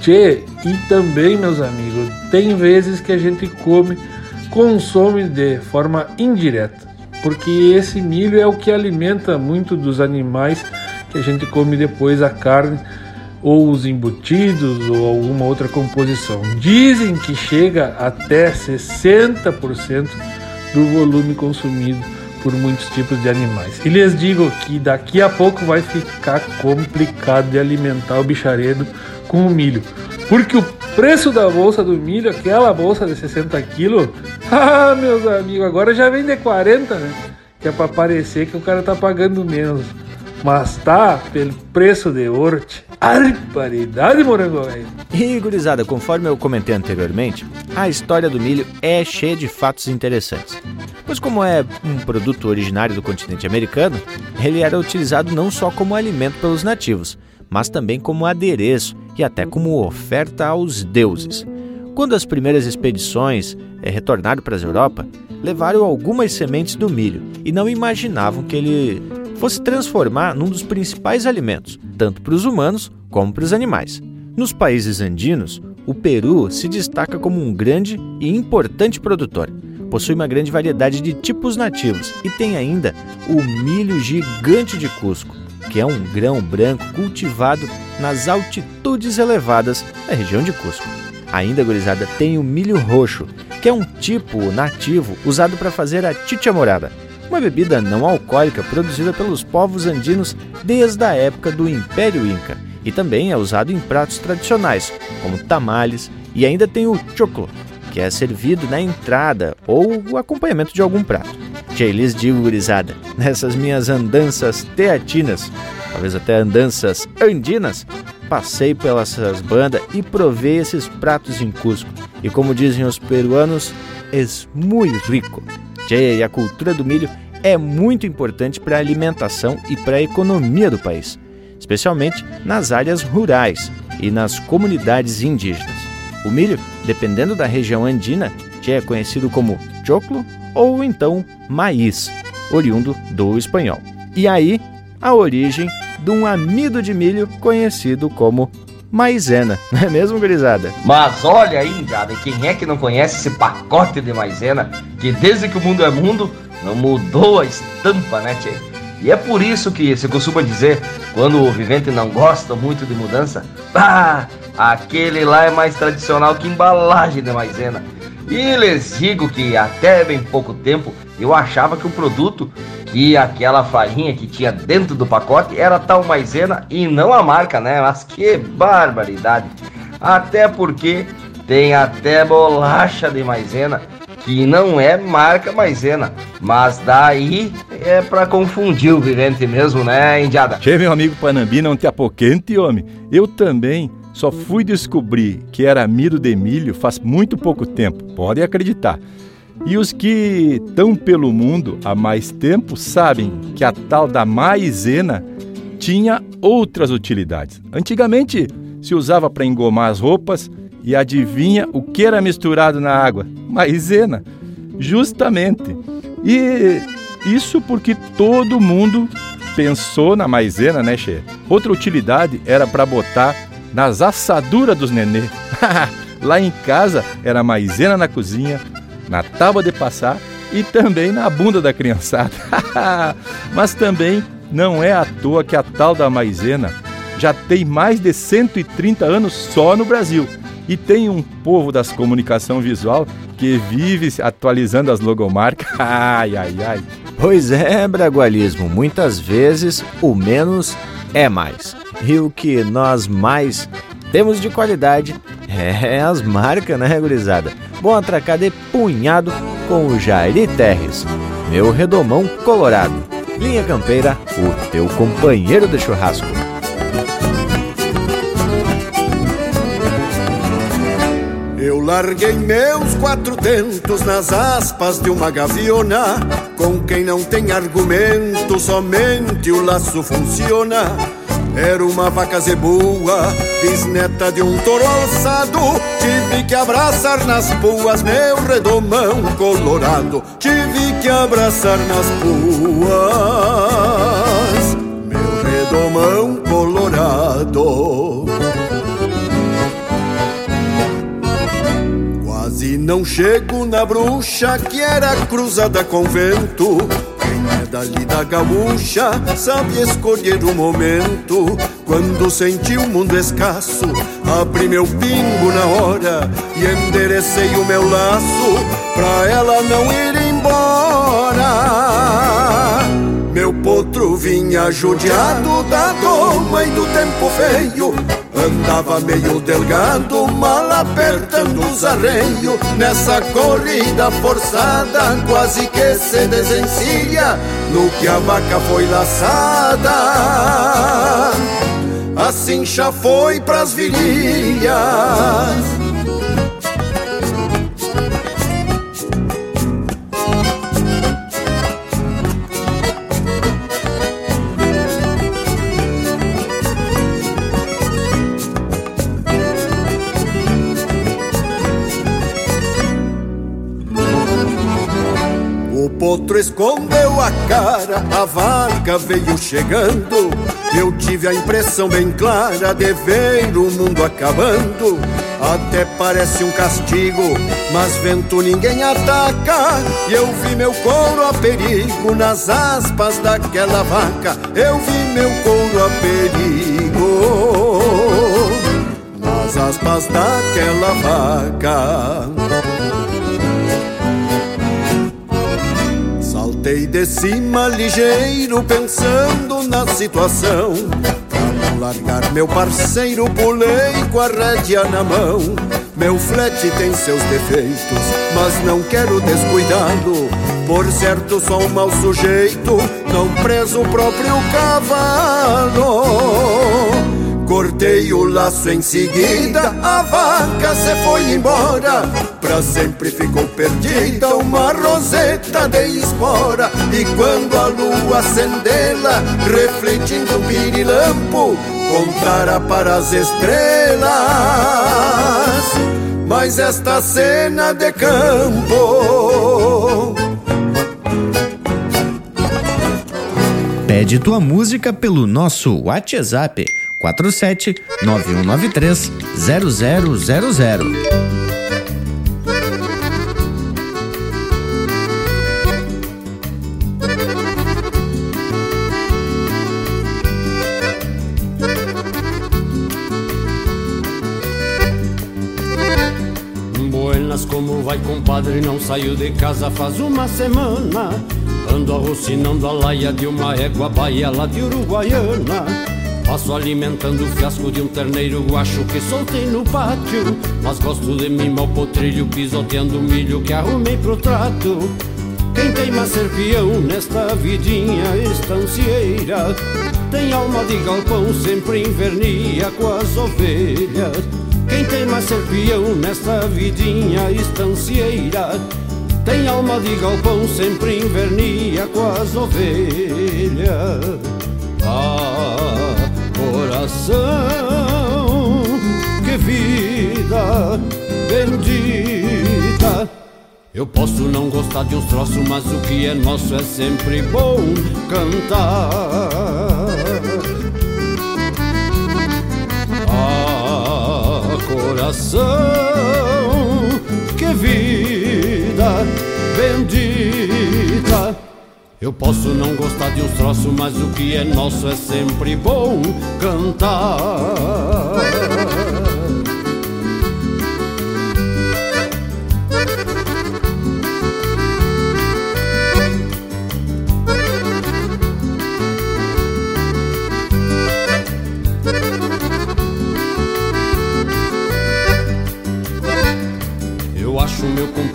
Tchê, e também, meus amigos, tem vezes que a gente come, consome de forma indireta, porque esse milho é o que alimenta muito dos animais que a gente come depois a carne ou os embutidos ou alguma outra composição. Dizem que chega até 60% do volume consumido por muitos tipos de animais. E lhes digo que daqui a pouco vai ficar complicado de alimentar o bicharedo com o milho, porque o preço da bolsa do milho, aquela bolsa de 60 quilos, ah, meus amigos, agora já vem de 40, né? Que é para parecer que o cara tá pagando menos. Mas tá pelo preço de horte. Arparidade, morango velho. E, gurizada, conforme eu comentei anteriormente, a história do milho é cheia de fatos interessantes. Pois como é um produto originário do continente americano, ele era utilizado não só como alimento pelos nativos, mas também como adereço e até como oferta aos deuses. Quando as primeiras expedições eh, retornaram para a Europa, levaram algumas sementes do milho e não imaginavam que ele fosse transformar num dos principais alimentos, tanto para os humanos como para os animais. Nos países andinos, o Peru se destaca como um grande e importante produtor. Possui uma grande variedade de tipos nativos e tem ainda o milho gigante de Cusco, que é um grão branco cultivado nas altitudes elevadas da região de Cusco. Ainda, gurizada, tem o milho roxo, que é um tipo nativo usado para fazer a chicha morada, uma bebida não alcoólica produzida pelos povos andinos desde a época do Império Inca, e também é usado em pratos tradicionais, como tamales, e ainda tem o choclo, que é servido na entrada ou o acompanhamento de algum prato. Já lhes digo, gurizada, nessas minhas andanças teatinas, talvez até andanças andinas, passei pelas bandas e provei esses pratos em Cusco. E como dizem os peruanos, é muito rico. Tchê, e a cultura do milho é muito importante para a alimentação e para a economia do país, especialmente nas áreas rurais e nas comunidades indígenas. O milho, dependendo da região andina, é conhecido como choclo ou então maíz, oriundo do espanhol. E aí, a origem de um amido de milho conhecido como maisena, não é mesmo, gurizada? Mas olha aí, Indiada, quem é que não conhece esse pacote de maisena que desde que o mundo é mundo não mudou a estampa, né, tchê? E é por isso que se costuma dizer, quando o vivente não gosta muito de mudança, ah, aquele lá é mais tradicional que embalagem de maisena. E lhes digo que até bem pouco tempo eu achava que o produto, que aquela farinha que tinha dentro do pacote era tal maisena e não a marca, né? Mas que barbaridade! Até porque tem até bolacha de maisena que não é marca maisena, mas daí é para confundir o vivente mesmo, né, Indiada? Che, meu amigo Panambi, não te apoquente, homem. Eu também só fui descobrir que era amido de milho faz muito pouco tempo, pode acreditar. E os que estão pelo mundo há mais tempo sabem que a tal da maisena tinha outras utilidades. Antigamente se usava para engomar as roupas e adivinha o que era misturado na água? Maisena. Justamente. E isso porque todo mundo pensou na maisena, né, Che? Outra utilidade era para botar nas assaduras dos nenê. Lá em casa era maisena na cozinha, na tábua de passar e também na bunda da criançada. Mas também não é à toa que a tal da maisena já tem mais de 130 anos só no Brasil. E tem um povo das comunicação visual que vive atualizando as logomarcas. Ai, ai, ai. Pois é, Bragualismo. Muitas vezes o menos é mais. E o que nós mais temos de qualidade é as marcas, né, gurizada? Bom atracar de punhado com o Jairi Terres, meu redomão colorado. Linha Campeira, o teu companheiro de churrasco. Larguei meus quatro tentos nas aspas de uma gaviona. Com quem não tem argumento, somente o laço funciona. Era uma vaca zebua, bisneta de um touro alçado. Tive que abraçar nas puas meu redomão colorado. Tive que abraçar nas puas meu redomão colorado. Não chego na bruxa que era cruzada com vento. Quem é dali da gaúcha, sabe escolher o momento. Quando senti o mundo escasso, abri meu pingo na hora e enderecei o meu laço pra ela não ir embora. Meu potro vinha judiado da doma e do tempo feio Andava meio delgado, mal apertando os arreios Nessa corrida forçada, quase que se desencilha No que a vaca foi laçada. Assim já foi pras virilhas potro escondeu a cara, a vaca veio chegando. Eu tive a impressão bem clara de ver o mundo acabando. Até parece um castigo, mas vento ninguém ataca. E eu vi meu couro a perigo nas aspas daquela vaca. Eu vi meu couro a perigo nas aspas daquela vaca. Saltei de cima ligeiro pensando na situação. Pra não largar meu parceiro pulei com a rédea na mão. Meu flete tem seus defeitos, mas não quero descuidá-lo Por certo sou um mau sujeito, não preso o próprio cavalo. Cortei o laço em seguida, a vaca se foi embora. Pra sempre ficou perdida uma roseta de espora. E quando a lua acendê-la, refletindo um pirilampo, contara para as estrelas. Mas esta cena de campo. Pede tua música pelo nosso WhatsApp 47 9193 0000. Vai, compadre? Não saiu de casa faz uma semana. Ando arrocinando a laia de uma égua baia lá de Uruguaiana. Passo alimentando o fiasco de um terneiro guacho que soltei no pátio Mas gosto de mimar o potrilho pisoteando o milho que arrumei pro trato Quem teima ser peão nesta vidinha estancieira Tem alma de galpão, sempre invernia com as ovelhas Quem teima ser peão nesta vidinha estancieira Tem alma de galpão, sempre invernia com as ovelhas Ah coração, que vida bendita. Eu posso não gostar de uns troços, mas o que é nosso é sempre bom cantar. Coração, que vida bendita. Eu posso não gostar de uns troços, mas o que é nosso é sempre bom cantar.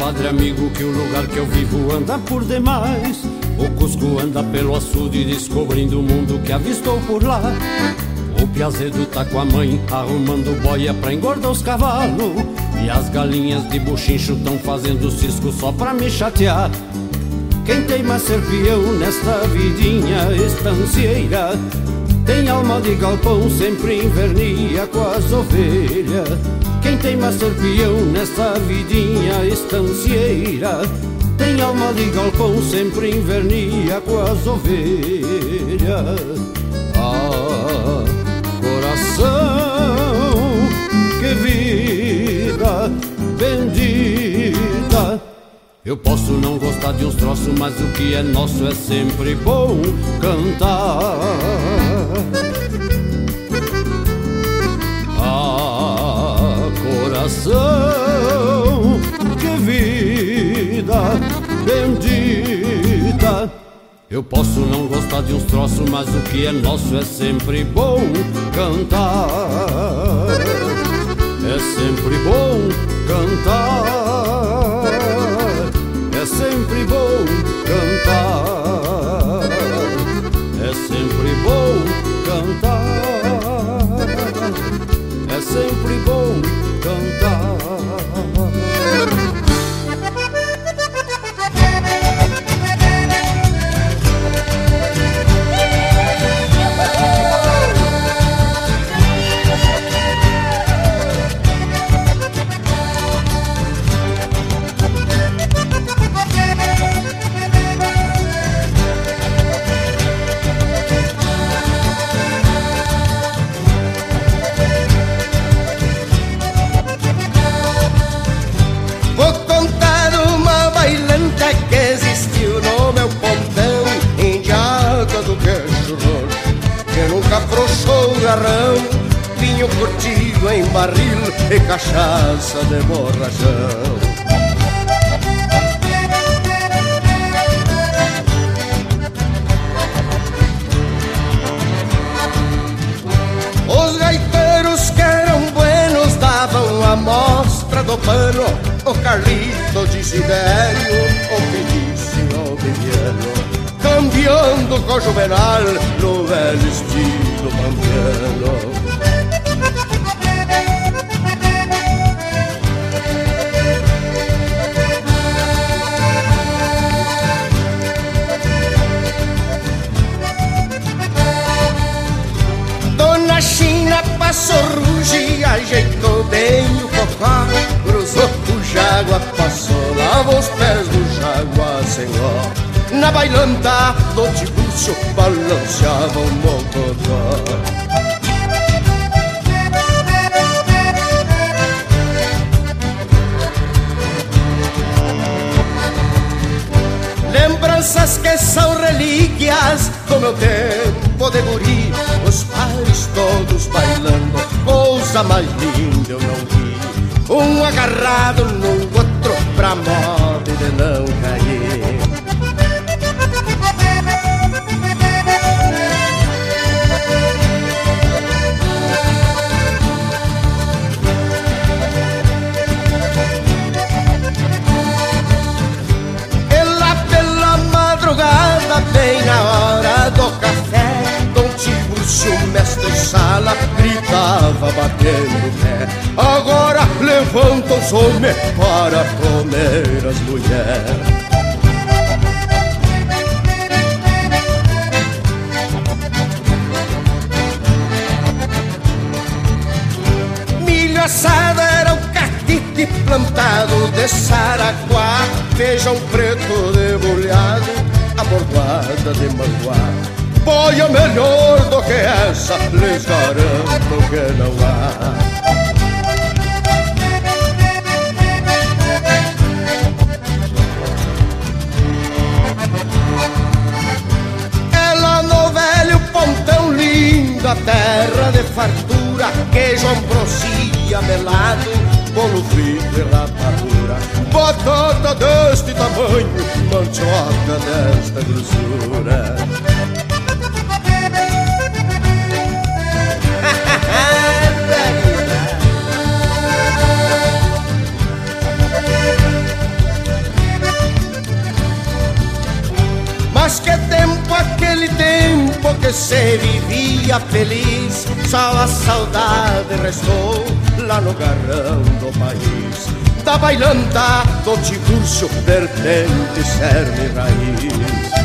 Compadre amigo, que o lugar que eu vivo anda por demais. O Cusco anda pelo açude descobrindo o mundo que avistou por lá. O Piazedo tá com a mãe arrumando boia pra engordar os cavalos. E as galinhas de buchincho tão fazendo cisco só pra me chatear. Quem tem mais ser peão nesta vidinha estancieira Tem alma de galpão, sempre invernia com as ovelhas Quem tem mais ser peão nesta vidinha estancieira tem alma de galpão, sempre invernia com as ovelhas Ah, coração, que vida bendita Eu posso não gostar de uns troços, mas o que é nosso é sempre bom cantar. Coração, que vida bendita. Eu posso não gostar de uns troços, mas o que é nosso é sempre bom cantar. É sempre bom cantar. É sempre bom cantar. É sempre bom cantar. É sempre bom cantar. Vou barril e cachaça de borrachão. Os gaiteiros que eram buenos davam a mostra do pano. O Carlito de Sidério, o Felício Viviano Cambiando com o Juvenal no velho estilo pampiano passou ruge, ajeitou bem o cocó Cruzou o jágua, passou, lavou os pés do jágua sem ó Na bailanta do tibúcio balanceava o mocotó Lembranças que são relíquias do meu tempo de guri. Os pares todos bailando, coisa mais linda eu não vi. Um agarrado no outro pra modo de não cair Tiburcio, mestre sala, gritava batendo pé. Agora levanta os homens para comer as mulheres. Milho assado era o catite plantado de saraguá. Feijão preto debulhado, abordoada de manguá Boia melhor do que essa, lhes garanto que não há pontão linda, terra de fartura, queijo ambrosia melado, bolo frito e rapadura, batata deste tamanho, mandioca desta grossura. Que se vivia feliz Só a saudade restou lá no garrão do país. Da bailanta do Tiburcio, vertente, cerne e raiz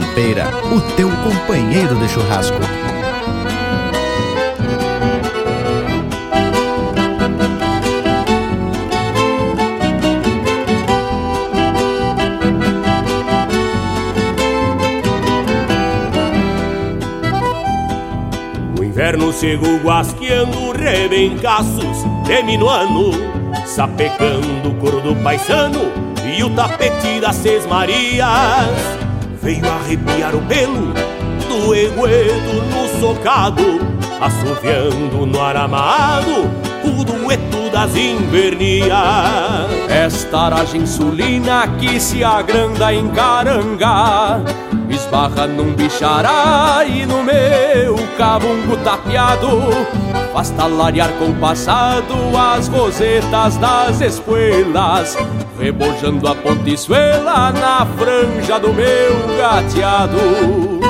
Campeira, o teu companheiro de churrasco. O inverno chegou guasqueando rebencaços, ano, sapecando o couro do paisano e o tapete das sesmarias. marias. Veio arrepiar o pelo do eguedo no socado Assoviando no aramado o dueto das invernias. Esta aragem sulina que se agranda em caranga Esbarra num bichará e no meu cabungo tapeado Faz talarear com passado as rosetas das espuelas Rebojando a pontiçuela na franja do meu gateado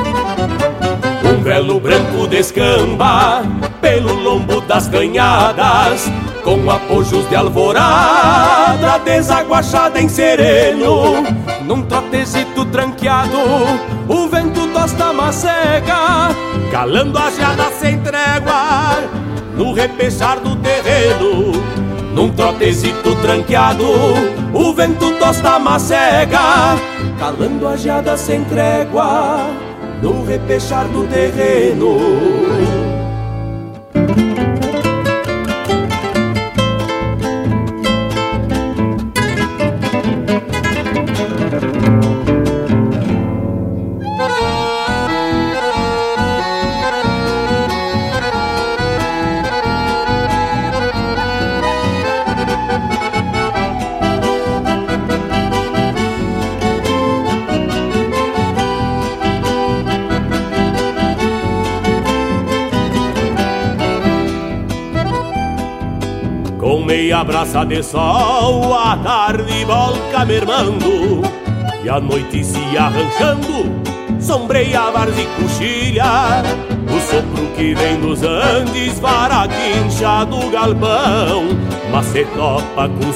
um velo branco descamba pelo lombo das canhadas, com apojos de alvorada, desaguachada em sereno. Num trotezito tranqueado, o vento tosta macega, calando a geada sem trégua, no repechar do terreno. Num trotezito tranqueado, o vento tosta macega, calando a geada sem trégua no repechar do terreno. Meia braça de sol, a tarde volca mermando E a noite se arranchando, sombreia vars e coxilha O sopro que vem dos Andes, vara quincha do galpão Mas se topa com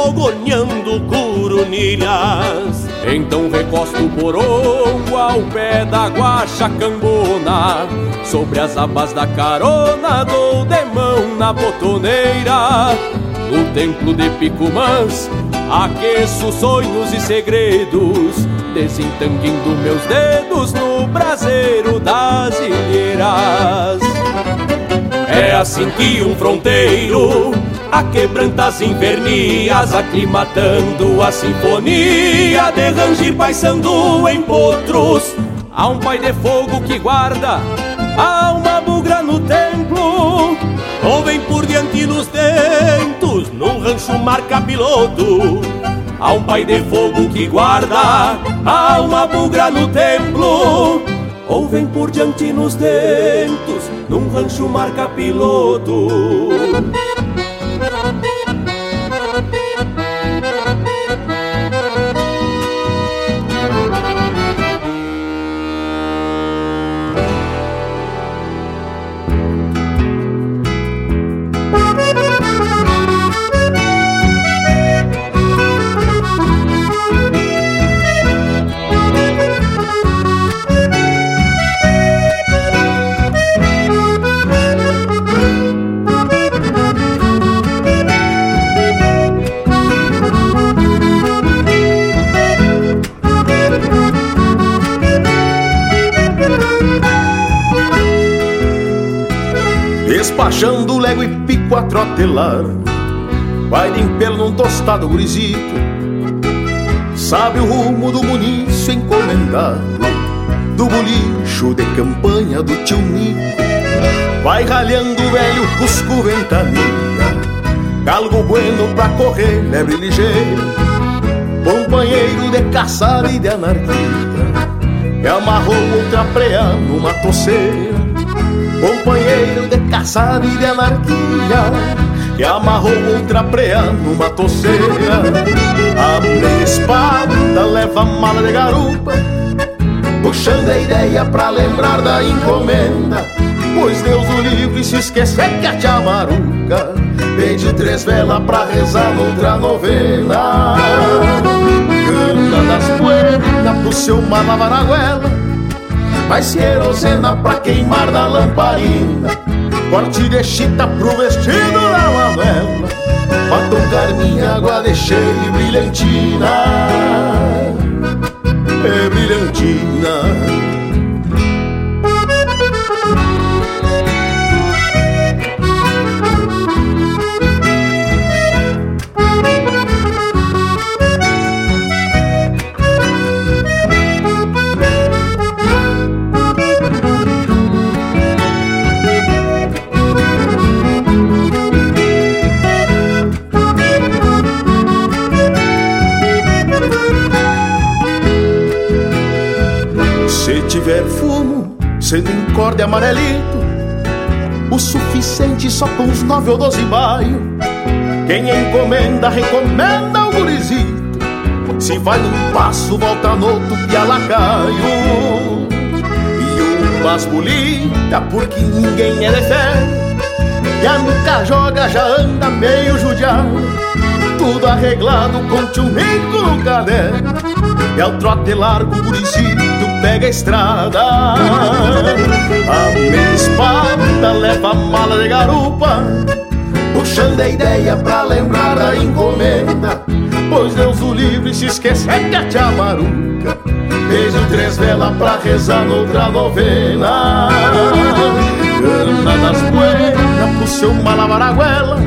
cição, fogonhando coronilhas Então recosto o porongo ao pé da guacha cambona. Sobre as abas da carona dou de mão na botoneira. No templo de Picumãs aqueço sonhos e segredos Desentanguindo meus dedos no braseiro das ilheiras. É assim que um fronteiro quebranta as invernias Aclimatando a sinfonia De rangir paisando em potros. Há um pai de fogo que guarda Há uma bugra no templo. Ou vem por diante nos dentos Num rancho marca piloto. Há um pai de fogo que guarda Há uma bugra no templo. Ou vem por diante nos dentos Num rancho marca piloto Vai de impelo num tostado grisito. Sabe o rumo do munício encomendado Do bolicho de campanha do tio Nico. Vai ralhando o velho cusco ventania Galgo bueno pra correr, lebre ligeiro Companheiro de caçada e de anarquia Que amarrou outra preá numa toceira. Companheiro de caçada e de anarquia Que amarrou outra preá numa toceira A espada leva mala de garupa Puxando a ideia pra lembrar da encomenda. Pois Deus o livre se esquecer que a tia Maruca Pede três velas pra rezar noutra novena. Canta das poeiras pro seu mar lavar a goela Vai ser erosena pra queimar da lamparina. Corte de chita pro vestido da Bota um carminho, água de cheiro e brilhantina. É brilhantina sendo encorde amarelito, o suficiente só para uns nove ou doze baio. Quem encomenda, recomenda o gurizito. Se vai num passo, volta no outro, pialacaio. E o masculita, porque ninguém é de fé. E a nunca joga, já anda meio judiado Tudo arreglado com tchumico no caderno E ao trote largo, o guricito pega a estrada. A meia espada leva a mala de garupa Puxando a ideia pra lembrar a encomenda. Pois Deus o livre se esquecer que a tia maruca Fez o três velas pra rezar noutra novena. Anda das buenas pro seu malabaraguela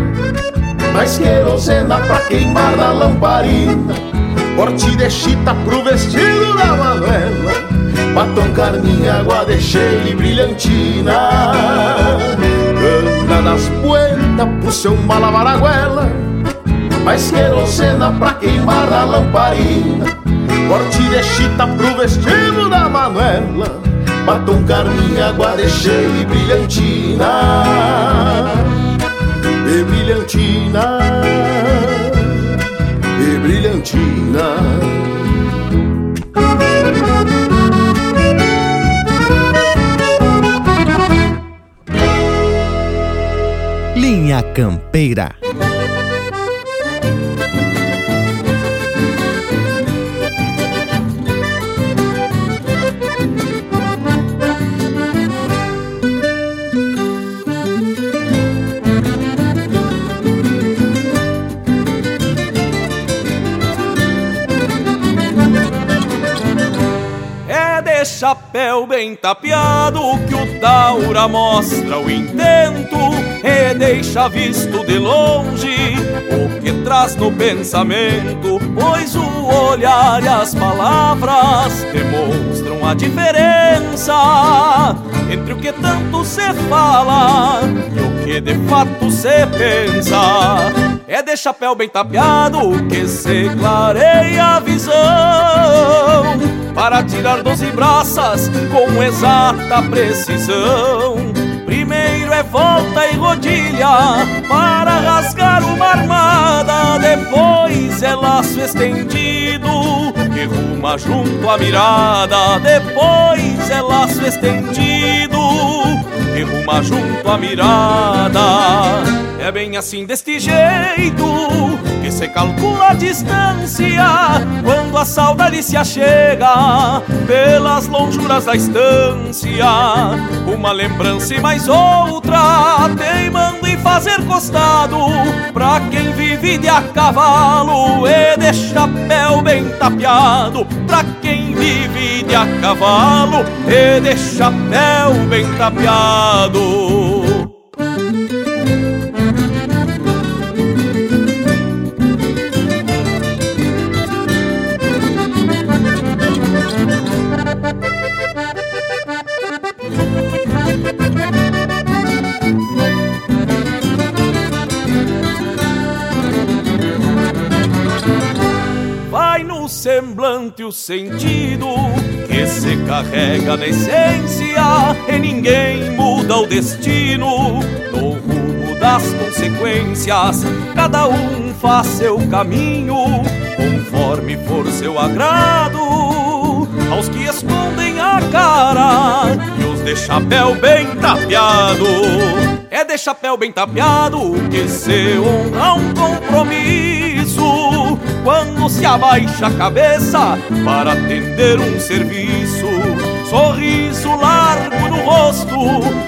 Mais querosena pra queimar na lamparina. Corte de chita pro vestido da Manuela Batom carmim, água de cheia e brilhantina. Anda das buenas pro seu malabaraguela Mais querosena pra queimar na lamparina. Corte de chita pro vestido da Manuela Batom carmim, água de cheia e brilhantina. E brilhantina. E brilhantina Campeira. Chapéu bem tapeado que o taura mostra o intento e deixa visto de longe o que traz no pensamento, pois o olhar e as palavras demonstram a diferença entre o que tanto se fala e o que de fato se pensa. É de chapéu bem tapeado que se clareia a visão para tirar doze braças com exata precisão. É volta e rodilha para rasgar uma armada, depois é laço estendido que ruma junto à mirada, depois é laço estendido que ruma junto à mirada. É bem assim deste jeito que se calcula a distância quando a saudade se achega pelas lonjuras da estância. Uma lembrança e mais outra teimando em fazer costado pra quem vive de a cavalo e de chapéu bem tapeado. Pra quem vive de a cavalo e de chapéu bem tapeado. Semblante o sentido que se carrega na essência e ninguém muda o destino no rumo das consequências. Cada um faz seu caminho conforme for seu agrado. Aos que escondem a cara e os de chapéu bem tapeado. É de chapéu bem tapeado que se honra um compromisso quando se abaixa a cabeça para atender um serviço. Sorriso largo no rosto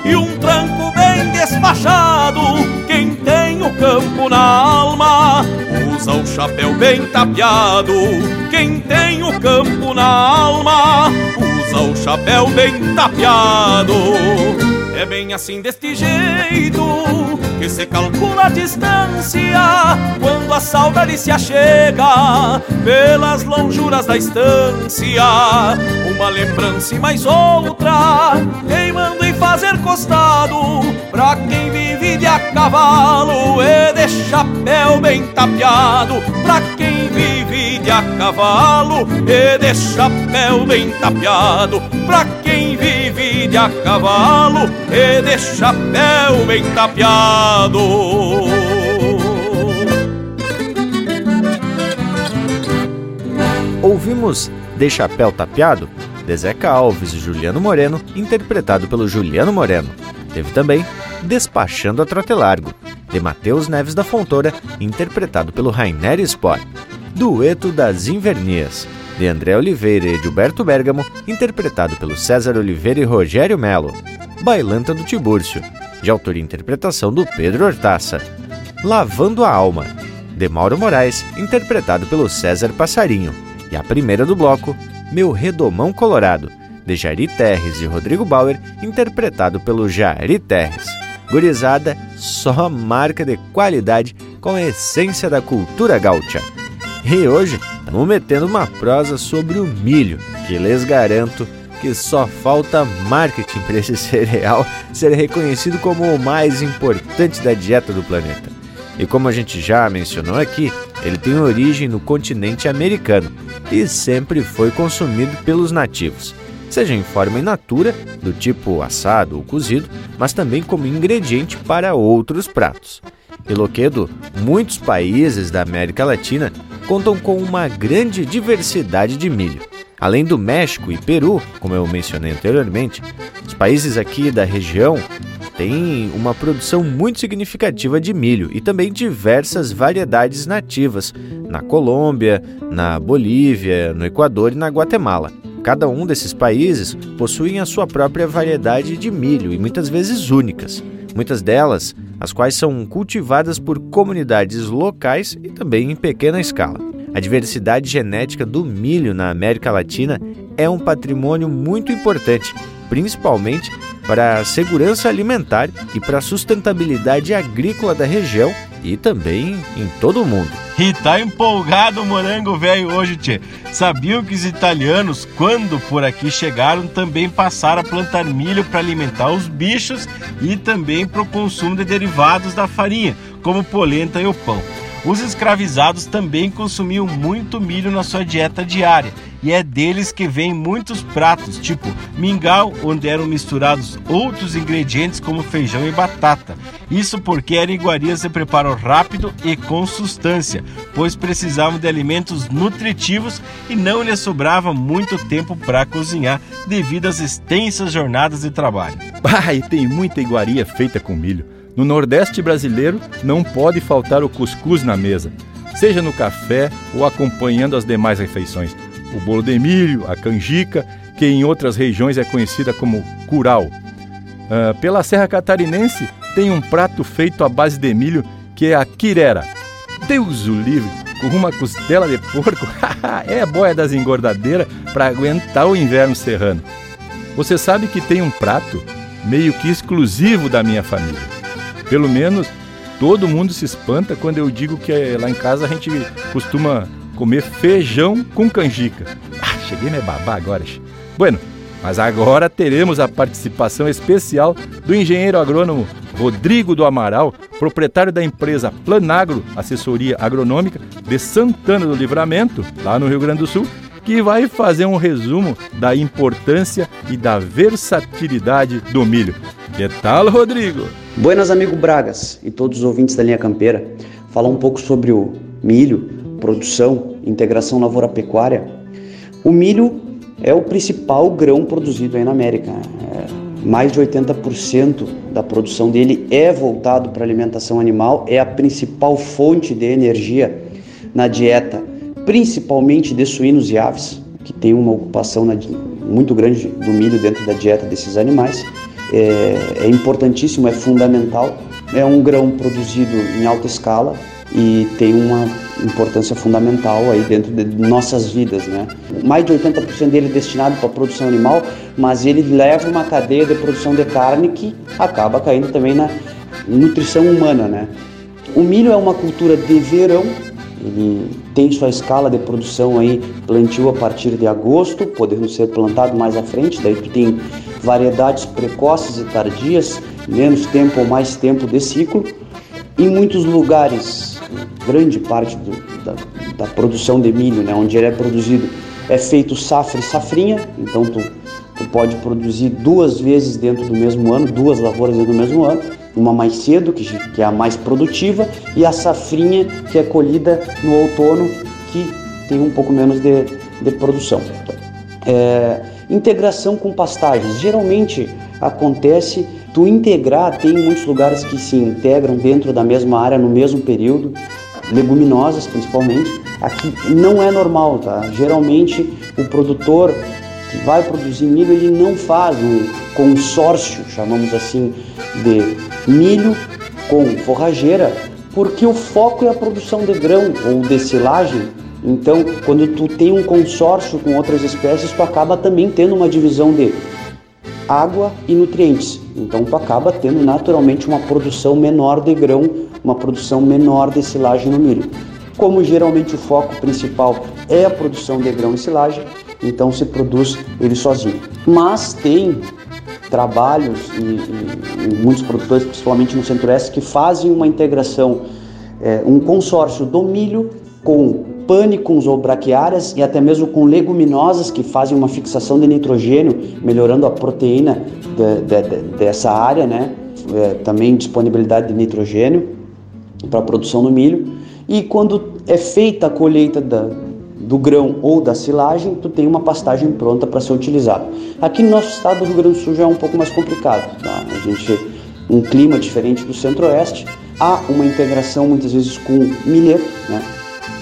e um tranco bem despachado. Quem tem o campo na alma usa o chapéu bem tapeado. Quem tem o campo na alma usa o chapéu bem tapeado. É bem assim deste jeito que se calcula a distância quando a saudade se achega pelas lonjuras da estância. Uma lembrança e mais outra, queimando em fazer costado pra quem vive de a cavalo e de chapéu bem tapeado. Pra quem vive a cavalo e de chapéu bem tapeado. Pra quem vive de a cavalo e de chapéu bem tapeado. Ouvimos De Chapéu Tapeado, de Zeca Alves e Juliano Moreno, interpretado pelo Juliano Moreno. Teve também Despachando a Trote Largo, de Matheus Neves da Fontoura, interpretado pelo Rainer Sport. Dueto das Invernias, de André Oliveira e Gilberto Bergamo, interpretado pelo César Oliveira e Rogério Melo. Bailanta do Tibúrcio, de autoria e interpretação do Pedro Hortaça. Lavando a Alma, de Mauro Moraes, interpretado pelo César Passarinho. E a primeira do bloco, Meu Redomão Colorado, de Jari Terres e Rodrigo Bauer, interpretado pelo Jari Terres. Gurizada, só marca de qualidade com a essência da cultura gaúcha. E hoje estamos metendo uma prosa sobre o milho, que lhes garanto que só falta marketing para esse cereal ser reconhecido como o mais importante da dieta do planeta. E como a gente já mencionou aqui, ele tem origem no continente americano e sempre foi consumido pelos nativos, seja em forma in natura, do tipo assado ou cozido, mas também como ingrediente para outros pratos. E Loquedo, muitos países da América Latina contam com uma grande diversidade de milho. Além do México e Peru, como eu mencionei anteriormente, os países aqui da região têm uma produção muito significativa de milho e também diversas variedades nativas na Colômbia, na Bolívia, no Equador e na Guatemala. Cada um desses países possuem a sua própria variedade de milho e muitas vezes únicas. Muitas delas, as quais são cultivadas por comunidades locais e também em pequena escala. A diversidade genética do milho na América Latina é um patrimônio muito importante, principalmente para a segurança alimentar e para a sustentabilidade agrícola da região e também em todo o mundo. E tá empolgado o morango velho hoje, tchê. Sabiam que os italianos, quando por aqui chegaram, também passaram a plantar milho para alimentar os bichos e também para o consumo de derivados da farinha, como polenta e o pão. Os escravizados também consumiam muito milho na sua dieta diária, e é deles que vêm muitos pratos, tipo mingau, onde eram misturados outros ingredientes como feijão e batata. Isso porque eram iguarias de preparo rápido e com substância, pois precisavam de alimentos nutritivos e não lhes sobrava muito tempo para cozinhar devido às extensas jornadas de trabalho. Ah, e tem muita iguaria feita com milho. No Nordeste brasileiro não pode faltar o cuscuz na mesa, seja no café ou acompanhando as demais refeições. O bolo de milho, a canjica, que em outras regiões é conhecida como curau. Uh, pela Serra Catarinense tem um prato feito à base de milho que é a quirera. Deus o livre, com uma costela de porco, é a boia das engordadeiras para aguentar o inverno serrano. Você sabe que tem um prato meio que exclusivo da minha família. Pelo menos todo mundo se espanta quando eu digo que eh, lá em casa a gente costuma comer feijão com canjica. Ah, cheguei a me babar agora. Bueno, mas agora teremos a participação especial do engenheiro agrônomo Rodrigo do Amaral, proprietário da empresa Planagro Assessoria Agronômica de Santana do Livramento, lá no Rio Grande do Sul, que vai fazer um resumo da importância e da versatilidade do milho. Que tal, Rodrigo? Buenas, amigo Bragas e todos os ouvintes da linha campeira. Falar um pouco sobre o milho, produção, integração lavoura-pecuária. O milho é o principal grão produzido aí na América. É, mais de 80% da produção dele é voltado para alimentação animal, é a principal fonte de energia na dieta, principalmente de suínos e aves, que tem uma ocupação muito grande do milho dentro da dieta desses animais é, é importantíssimo, é fundamental. É um grão produzido em alta escala e tem uma importância fundamental aí dentro de nossas vidas, né? Mais de 80% dele é destinado para a produção animal, mas ele leva uma cadeia de produção de carne que acaba caindo também na nutrição humana, né? O milho é uma cultura de verão, ele tem sua escala de produção aí plantio a partir de agosto, podendo ser plantado mais à frente, daí tu tem variedades precoces e tardias, menos tempo ou mais tempo de ciclo. Em muitos lugares, grande parte do, da, da produção de milho, né, onde ele é produzido, é feito safra e safrinha, então tu, tu pode produzir duas vezes dentro do mesmo ano, duas lavouras dentro do mesmo ano, uma mais cedo, que, que é a mais produtiva, e a safrinha, que é colhida no outono, que tem um pouco menos de, de produção. É, integração com pastagens. Geralmente acontece tu integrar, tem muitos lugares que se integram dentro da mesma área no mesmo período, leguminosas principalmente. Aqui não é normal, tá? Geralmente o produtor que vai produzir milho, ele não faz um consórcio, chamamos assim, de milho com forrageira, porque o foco é a produção de grão ou de silagem então, quando tu tem um consórcio com outras espécies, tu acaba também tendo uma divisão de água e nutrientes. Então, tu acaba tendo naturalmente uma produção menor de grão, uma produção menor de silagem no milho. Como geralmente o foco principal é a produção de grão e silagem, então se produz ele sozinho. Mas tem trabalhos e, e, e muitos produtores, principalmente no Centro-Oeste, que fazem uma integração, é, um consórcio do milho com pânicos ou braquiárias e até mesmo com leguminosas que fazem uma fixação de nitrogênio, melhorando a proteína de, de, de, dessa área, né? É, também disponibilidade de nitrogênio para a produção do milho. E quando é feita a colheita da, do grão ou da silagem, tu tem uma pastagem pronta para ser utilizada. Aqui no nosso estado do Rio Grande do Sul já é um pouco mais complicado. Tá? A gente um clima diferente do centro-oeste, há uma integração muitas vezes com milheto, né?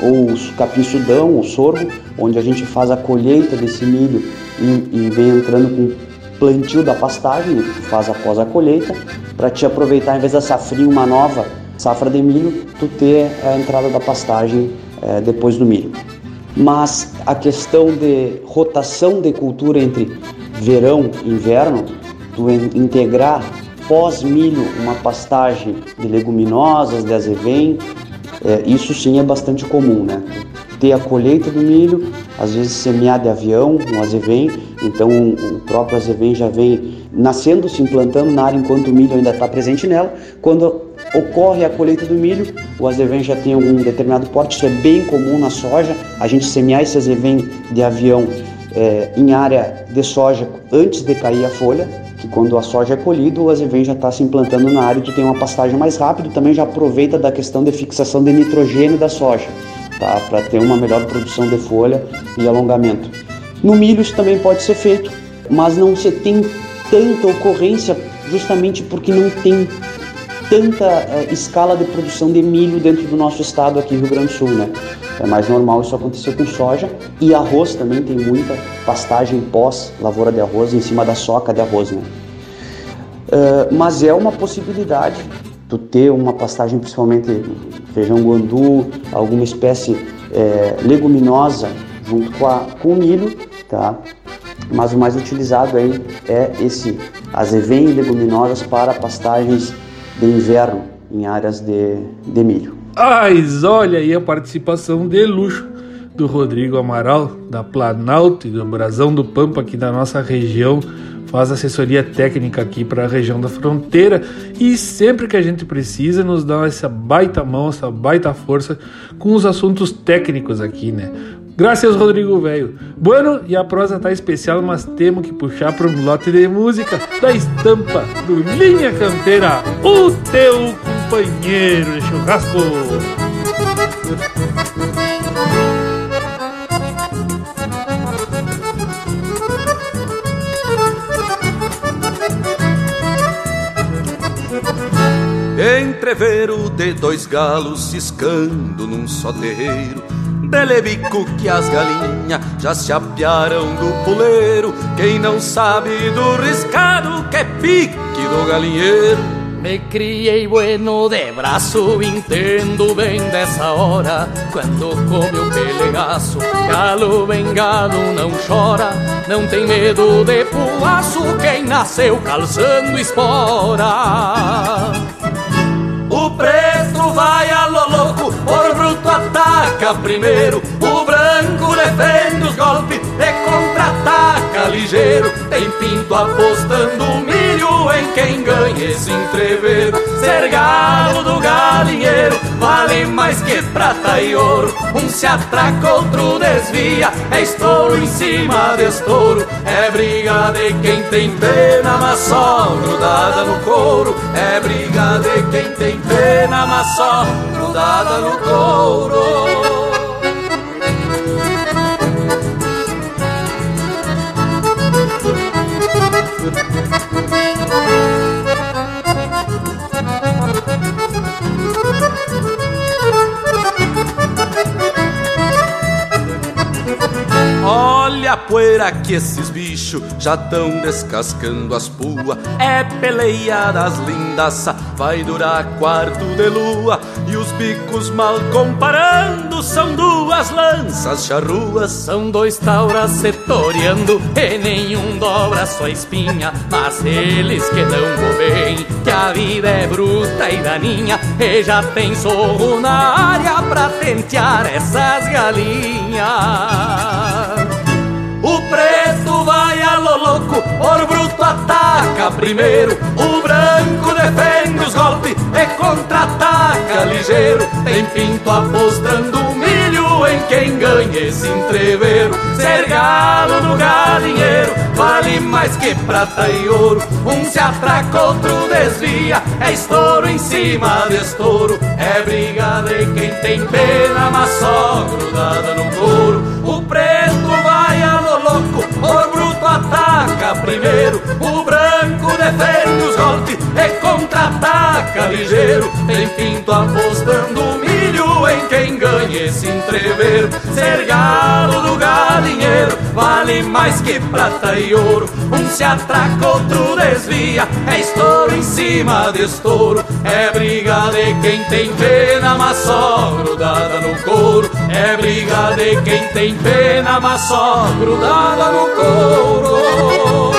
Ou capim-sudão, o sorgo, onde a gente faz a colheita desse milho e, e vem entrando com plantio da pastagem, que faz após a colheita, para te aproveitar, em vez da safrinha, uma nova safra de milho, tu ter a entrada da pastagem é, depois do milho. Mas a questão de rotação de cultura entre verão e inverno, tu integrar pós-milho uma pastagem de leguminosas, de azevém, é, isso sim é bastante comum, né? Ter a colheita do milho, às vezes semear de avião, um azevém, então o próprio azevém já vem nascendo, se implantando na área enquanto o milho ainda está presente nela. Quando ocorre a colheita do milho, o azevém já tem algum determinado porte, isso é bem comum na soja, a gente semear esse azevém de avião é, em área de soja antes de cair a folha, que quando a soja é colhida, o azevém já está se implantando na área e tem uma pastagem mais rápida, também já aproveita da questão de fixação de nitrogênio da soja, tá? para ter uma melhor produção de folha e alongamento. No milho isso também pode ser feito, mas não se tem tanta ocorrência justamente porque não tem tanta é, escala de produção de milho dentro do nosso estado aqui, Rio Grande do Sul, né? É mais normal isso acontecer com soja e arroz também tem muita pastagem pós lavoura de arroz em cima da soca de arroz, né? Uh, mas é uma possibilidade tu ter uma pastagem principalmente feijão guandu, alguma espécie é, leguminosa junto com, a, com o milho, tá? Mas o mais utilizado aí é esse azevém e leguminosas para pastagens de inverno em áreas de, de milho. Mas olha aí a participação de luxo do Rodrigo Amaral, da Planalto e do Brasão do Pampa, aqui da nossa região. Faz assessoria técnica aqui para a região da fronteira e sempre que a gente precisa nos dá essa baita mão, essa baita força com os assuntos técnicos aqui, né? Graças, Rodrigo Velho. Bueno, e a prosa tá especial, mas temos que puxar para um lote de música da estampa do Linha Campeira, o teu companheiro de churrasco. Entreveiro de dois galos ciscando num só terreiro Delebico que as galinhas já se apiaram do puleiro Quem não sabe do riscado que é pique do galinheiro me criei bueno de braço, entendo bem dessa hora. Quando come o pelegaço, galo bengado não chora. Não tem medo de puaço, quem nasceu calçando espora. O preto vai a primeiro. O branco defende os golpes, e contra-ataca ligeiro. Tem pinto apostando milho em quem ganha esse entrever. Ser galo do galinheiro vale vale mais que prata e ouro. Um se atraca, outro desvia, é estouro em cima de estouro. É briga de quem tem pena, mas só grudada no couro. É briga de quem tem pena, mas só grudada no couro. Olha a poeira que esses bichos já tão descascando as puas. É peleia das lindaça, vai durar quarto de lua. E os bicos mal comparando são duas lanças charruas. São dois tauras setoriando e nenhum dobra sua espinha. Mas eles que não bem, que a vida é bruta e daninha. E já tem sorro na área pra tentear essas galinhas. Vai a lo louco, ouro bruto ataca primeiro. O branco defende os golpes e contra-ataca ligeiro. Tem pinto apostando milho em quem ganha esse entreveiro. Ser galo no galinheiro vale mais que prata e ouro. Um se atraca, outro desvia. É estouro em cima de estouro. É briga de quem tem pena, mas só grudada no couro. O preto ataca primeiro, o branco defende os golpes e contra-ataca ligeiro. Tem pinto apostando em quem ganha esse entrever. Ser galo do galinheiro vale mais que prata e ouro. Um se atraca, outro desvia, é estouro em cima de estouro. É briga de quem tem pena, mas só grudada no couro. É briga de quem tem pena, mas só grudada no couro.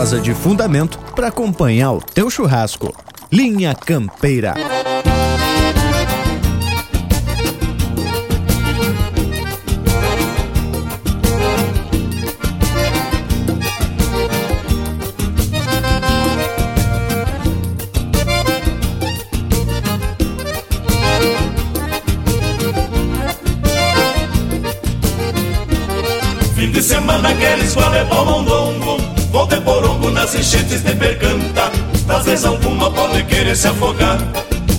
Prosa de fundamento para acompanhar o teu churrasco. Linha Campeira. Fim de semana aqueles Vou de nas enchentes de percanta Às vezes alguma pode querer se afogar.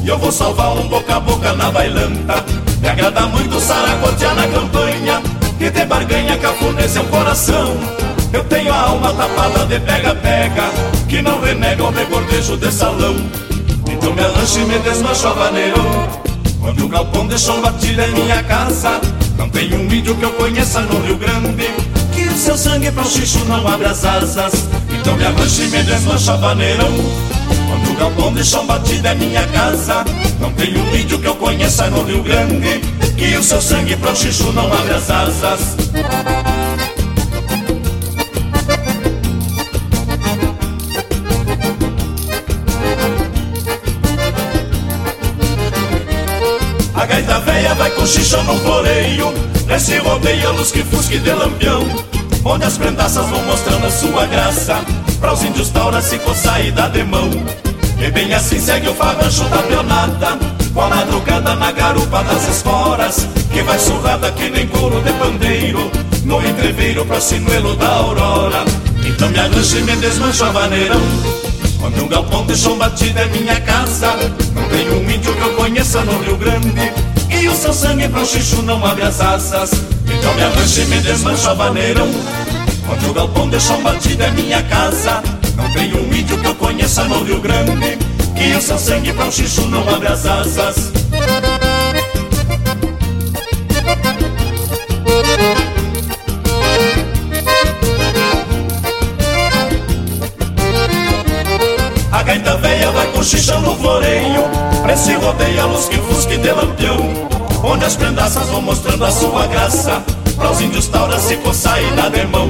E eu vou salvar um boca a boca na bailanta. Me agrada muito saracotear na campanha E ter barganha cafune seu coração. Eu tenho a alma tapada de pega-pega Que não renega o rebordejo de salão. Então me arranche e me desmancho a vaneirão. Quando o galpão deixou batida em minha casa Não tem um índio que eu conheça no Rio Grande. Que seu sangue pro xixo não abre as asas. Então me arranche e me desmancha vaneirão. Quando o galpão deixou batida é minha casa. Não tem um índio que eu conheça no Rio Grande Que o seu sangue pro xixo não abre as asas. A gaita véia vai com xixa no floreio. Desce e rodeia luz que fusque de lampião Onde as prendaças vão mostrando a sua graça. Pra os índios taura se coçar e dar de mão. E bem assim segue o farrancho da pionada Com a madrugada na garupa das esporas Que vai surrada que nem couro de pandeiro No entreveiro pra sinuelo da aurora. Então me arranjo e me desmancho a vaneirão. Quando um galpão de chão batido é minha casa Não tem um índio que eu conheça no Rio Grande E o seu sangue pro xixo não abre as asas. Então me arranche e me desmancha vaneirão. Quando o galpão de chão batido é minha casa. Não tem um índio que eu conheça no Rio Grande. Que o seu sangue pro xixo não abre as asas. A gaita véia vai com xixa no floreio. Prece rodeia as prendaças vão mostrando a sua graça. Pra os índios taura se coçar e nada é mão.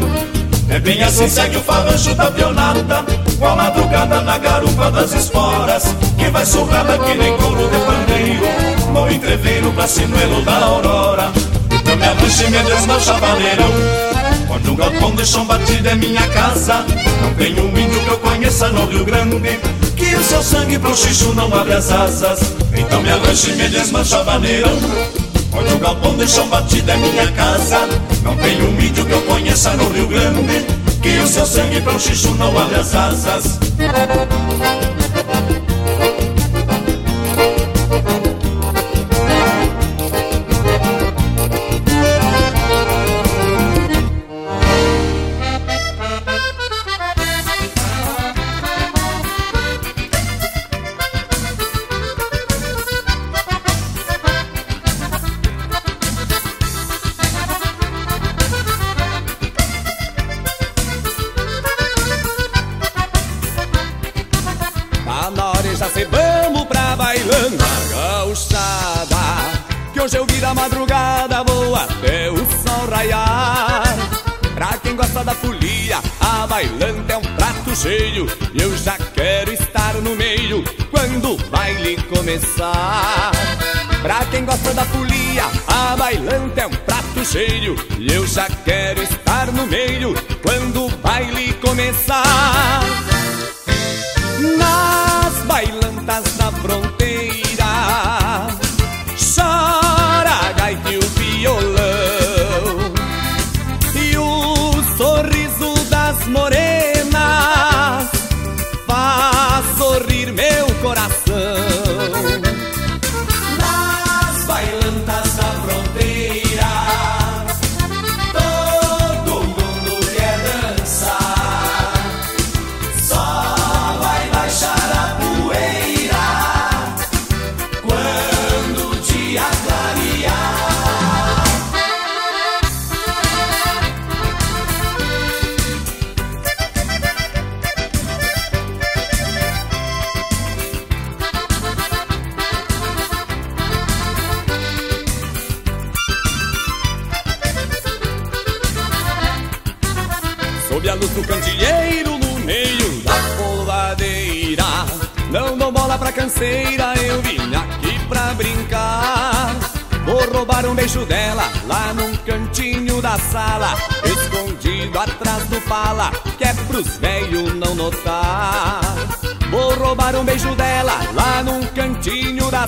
É bem assim segue o farrancho da pionada Com a madrugada na garupa das esporas Que vai surrada que nem couro de pandeiro Com entreveiro pra sinuelo da aurora. Então minha bruxa e me desmancha valerão Onde um galpão de chão batido é minha casa Não tem um índio que eu conheça no Rio Grande Que o seu sangue pro xixo não abre as asas. Então me arranche e me desmancha valerão. Olha o galpão de chão batido é minha casa. Não tem um índio que eu conheça no Rio Grande Que o seu sangue pra um xixu não abre as asas.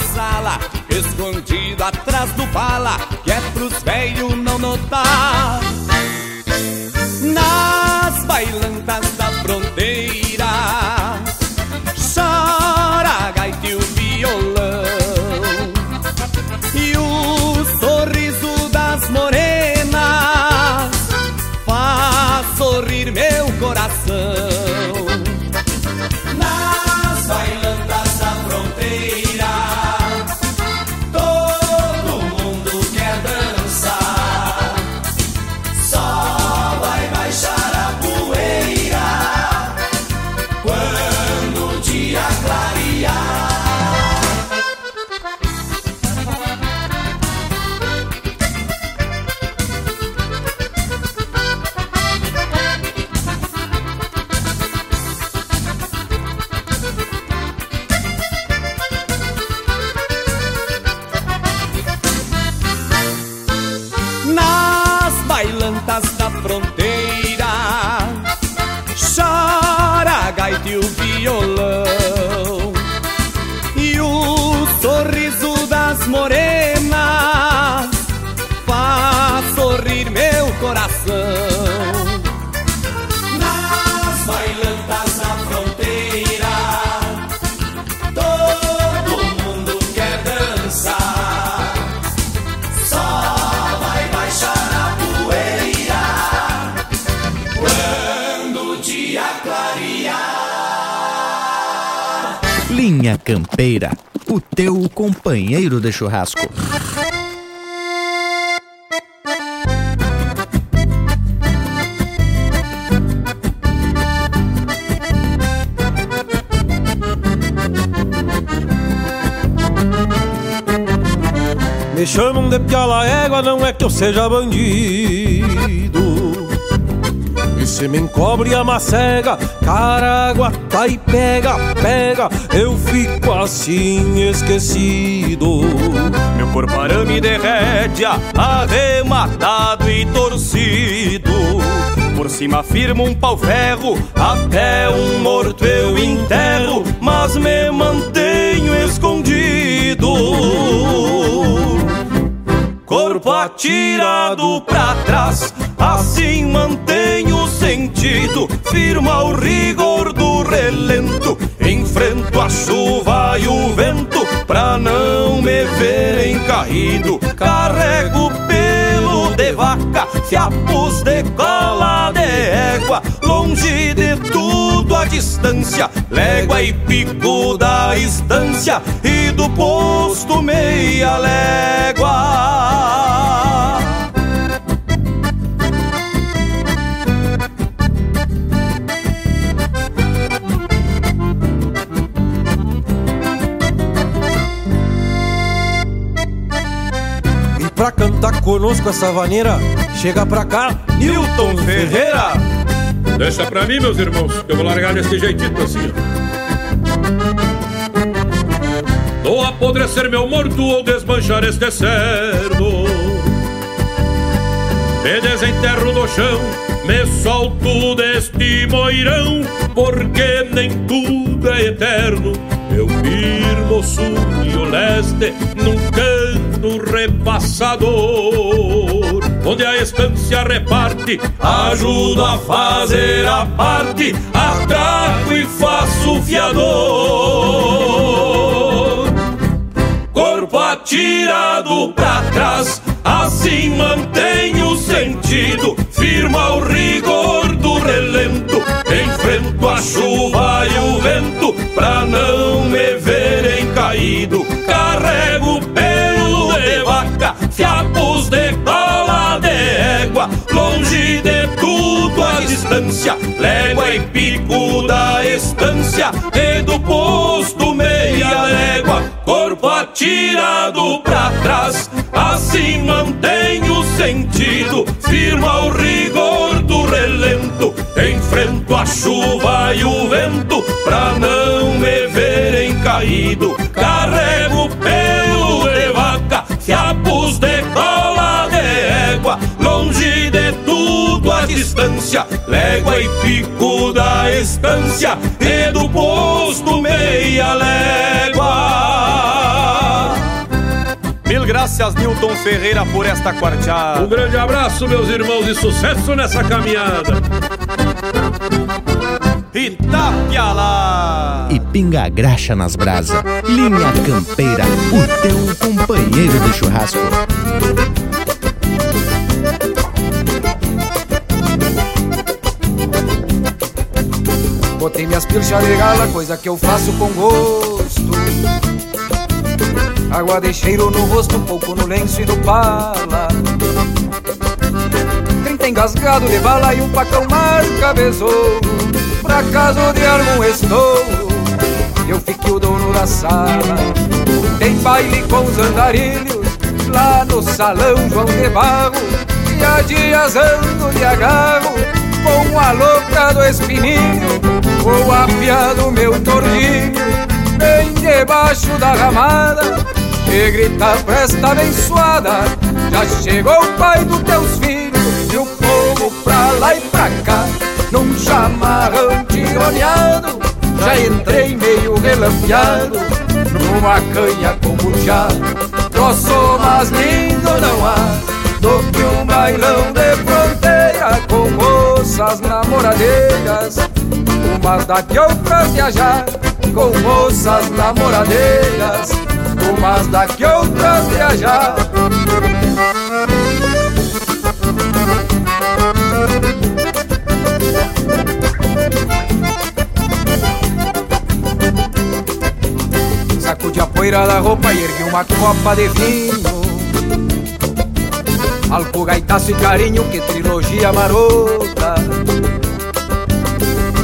sala, escondido atrás do bala, que é pros velhos não notar. de churrasco. Me chamam de piala égua, não é que eu seja bandido se me encobre a macega, caraguata e pega, pega, eu fico assim esquecido. Meu corpo arame derrete, arrematado e torcido. Por cima firmo um pau-ferro, até um morto eu enterro, mas me mantenho escondido. Corpo atirado pra trás, assim mantenho sentido, firma o rigor do relento, enfrento a chuva e o vento, pra não me verem caído, carrego pelo de vaca, fiapos de cola de égua, longe de tudo a distância, légua e pico da estância, e do posto meia légua. Conosco essa vaneira, chega pra cá, Newton Ferreira. Deixa pra mim, meus irmãos, que eu vou largar desse jeitito assim, ó. Ou apodrecer meu morto ou desmanchar este cerdo Me desenterro do chão, me solto deste moirão Porque nem tudo é eterno Eu firmo o sul e o leste num canto repassador Onde a estância reparte, ajudo a fazer a parte Atraco e faço fiador. Corpo atirado pra trás, assim mantenho o sentido, firma o rigor do relento, enfrento a chuva e o vento, pra não me verem caído, carrego pelo de vaca, fiapos de cola de égua, longe de tudo a distância, légua e pico da estância, e do posto meia légua, corpo atirado pra trás, assim mantenho sentido, firma o rigor do relento, enfrento a chuva e o vento, pra não me verem caído, carrego de cola de égua, longe de tudo a distância, légua e pico da estância, e do posto meia légua. Mil graças, Newton Ferreira, por esta quarteada. Um grande abraço, meus irmãos, e sucesso nessa caminhada. Itapialá! Pinga graxa nas brasa. Linha Campeira, o teu companheiro de churrasco. Botei minhas pilchas de gala, coisa que eu faço com gosto. Água de cheiro no rosto, um pouco no lenço e no pala. Trinta engasgado de bala e um pacão marca besouro. Pra caso de algum estouro, eu fiquei o dono da sala. Tem baile com os andarilhos, lá no salão João de Barro. E há dias ando de agarro, com a louca do espininho, ou apiado meu tordinho, bem debaixo da ramada, e grita presta abençoada, já chegou o pai dos teus filhos, meio relampeado, numa canha com buchá, troço mais lindo não há, do que um bailão de fronteira com moças namoradeiras, umas daqui outras viajar, com moças namoradeiras, umas daqui outras viajar. Poeira da roupa e ergue uma copa de vinho. Álcool, gaitaço e carinho, que trilogia marota.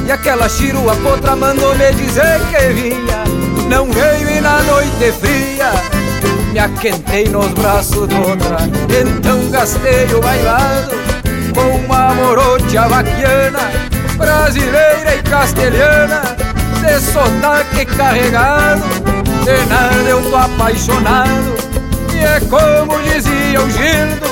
E aquela chirua potra mandou me dizer que vinha. Não veio e na noite fria Me aquentei nos braços de outra. Então gastei o bailado Com uma morocha vaquiana Brasileira e castelhana De sotaque carregado Nada eu tô apaixonado. E é como dizia o Gildo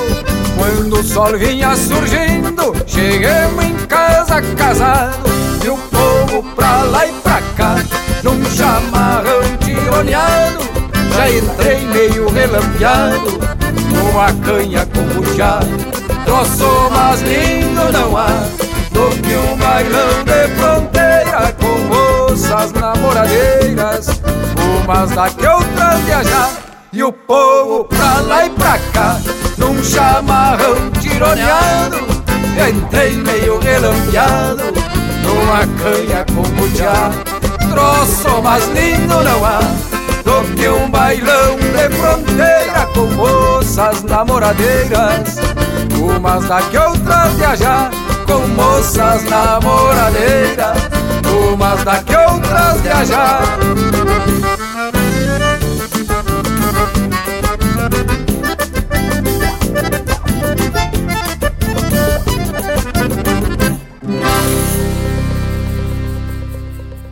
quando o sol vinha surgindo, chegamos em casa casado. E o povo pra lá e pra cá, num chamarrão tironeado Já entrei meio relampeado, numa canha como já. Troço mais lindo não há do que um bailão de fronteira com moças namoradeiras, umas daqui outras viajar. E o povo pra lá e pra cá, num chamarrão tironeado, entrei meio relampeado, numa canha como já. Troço mais lindo não há do que um bailão de fronteira com moças namoradeiras, umas daqui outras viajar com moças namoradeiras, umas daqui outras viajar.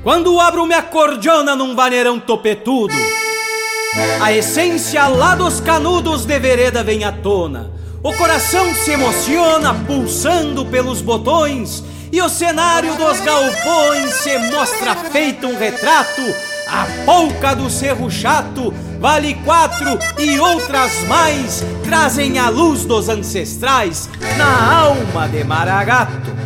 Quando abro minha cordiona num vaneirão topetudo, a essência lá dos canudos de vereda vem à tona. O coração se emociona, pulsando pelos botões, e o cenário dos galpões se mostra feito um retrato. A polca do cerro chato vale quatro e outras mais trazem a luz dos ancestrais na alma de Maragato.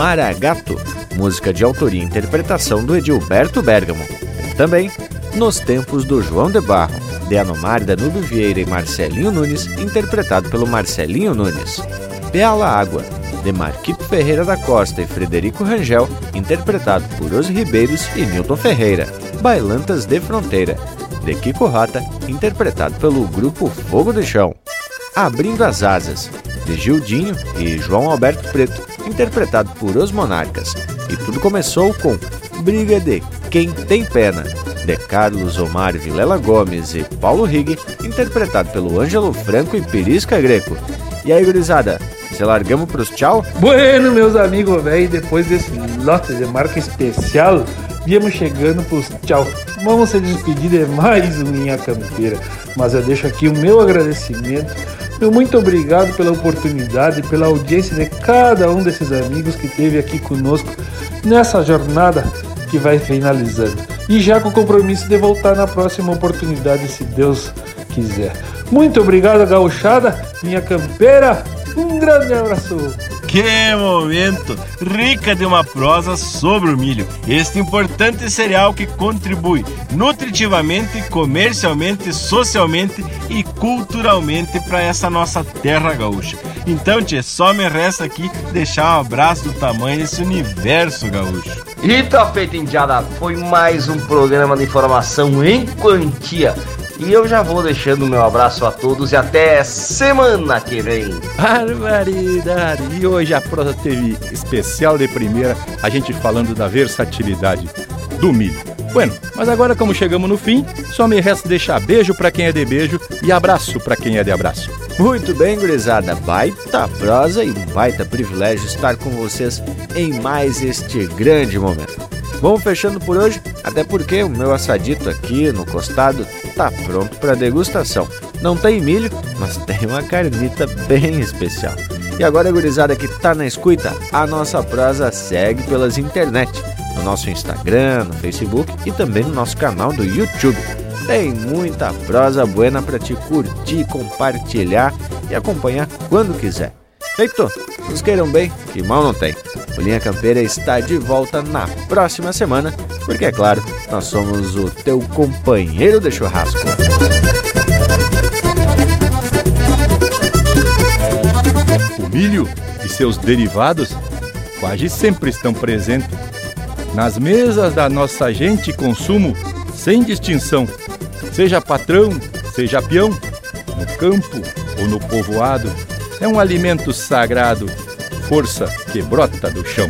Maragato, música de autoria e interpretação do Edilberto Bergamo. Também Nos Tempos do João de Barro, de Anomar Danube Vieira e Marcelinho Nunes, interpretado pelo Marcelinho Nunes. Beala Água, de Marquito Ferreira da Costa e Frederico Rangel, interpretado por Os Ribeiros e Newton Ferreira. Bailantas de Fronteira, de Kiko Rata, interpretado pelo grupo Fogo de Chão. Abrindo as Asas, de Gildinho e João Alberto Preto, interpretado por Os Monarcas. E tudo começou com Briga de Quem Tem Pena, de Carlos Omar Vilela Gomes e Paulo Rig, interpretado pelo Ângelo Franco e Perisca Greco. E aí, gurizada, se largamos pros tchau? Bueno, meus amigos, velho, depois desse lote de marca especial, viemos chegando pros tchau. Vamos se despedir de mais Minha Campeira, mas eu deixo aqui o meu agradecimento meu muito obrigado pela oportunidade e pela audiência de cada um desses amigos que esteve aqui conosco nessa jornada que vai finalizando. E já com o compromisso de voltar na próxima oportunidade, se Deus quiser. Muito obrigado, gauchada, minha campeira. Um grande abraço. Que momento! Rica de uma prosa sobre o milho, este importante cereal que contribui nutritivamente, comercialmente, socialmente e culturalmente para essa nossa terra gaúcha. Então, tchê, só me resta aqui deixar um abraço do tamanho desse universo gaúcho. E tá feito, indiada. Foi mais um programa de informação em quantia. E eu já vou deixando o meu abraço a todos e até semana que vem. Barbaridade! E hoje a prosa teve especial de primeira, a gente falando da versatilidade do milho. Bueno, mas agora como chegamos no fim, só me resta deixar beijo para quem é de beijo e abraço para quem é de abraço. Muito bem, gurizada. Baita prosa e um baita privilégio estar com vocês em mais este grande momento. Vamos fechando por hoje, até porque o meu assadito aqui no costado tá pronto para degustação. Não tem milho, mas tem uma carnita bem especial. E agora, gurizada que tá na escuta, a nossa prosa segue pelas internet no nosso Instagram, no Facebook e também no nosso canal do YouTube. Tem muita prosa buena para te curtir, compartilhar e acompanhar quando quiser. Feito? Nos queiram bem, que mal não tem. O Linha Campeira está de volta na próxima semana, porque é claro, nós somos o teu companheiro de churrasco. O milho e seus derivados quase sempre estão presentes nas mesas da nossa gente consumo sem distinção, seja patrão, seja peão, no campo ou no povoado, é um alimento sagrado, força que brota do chão.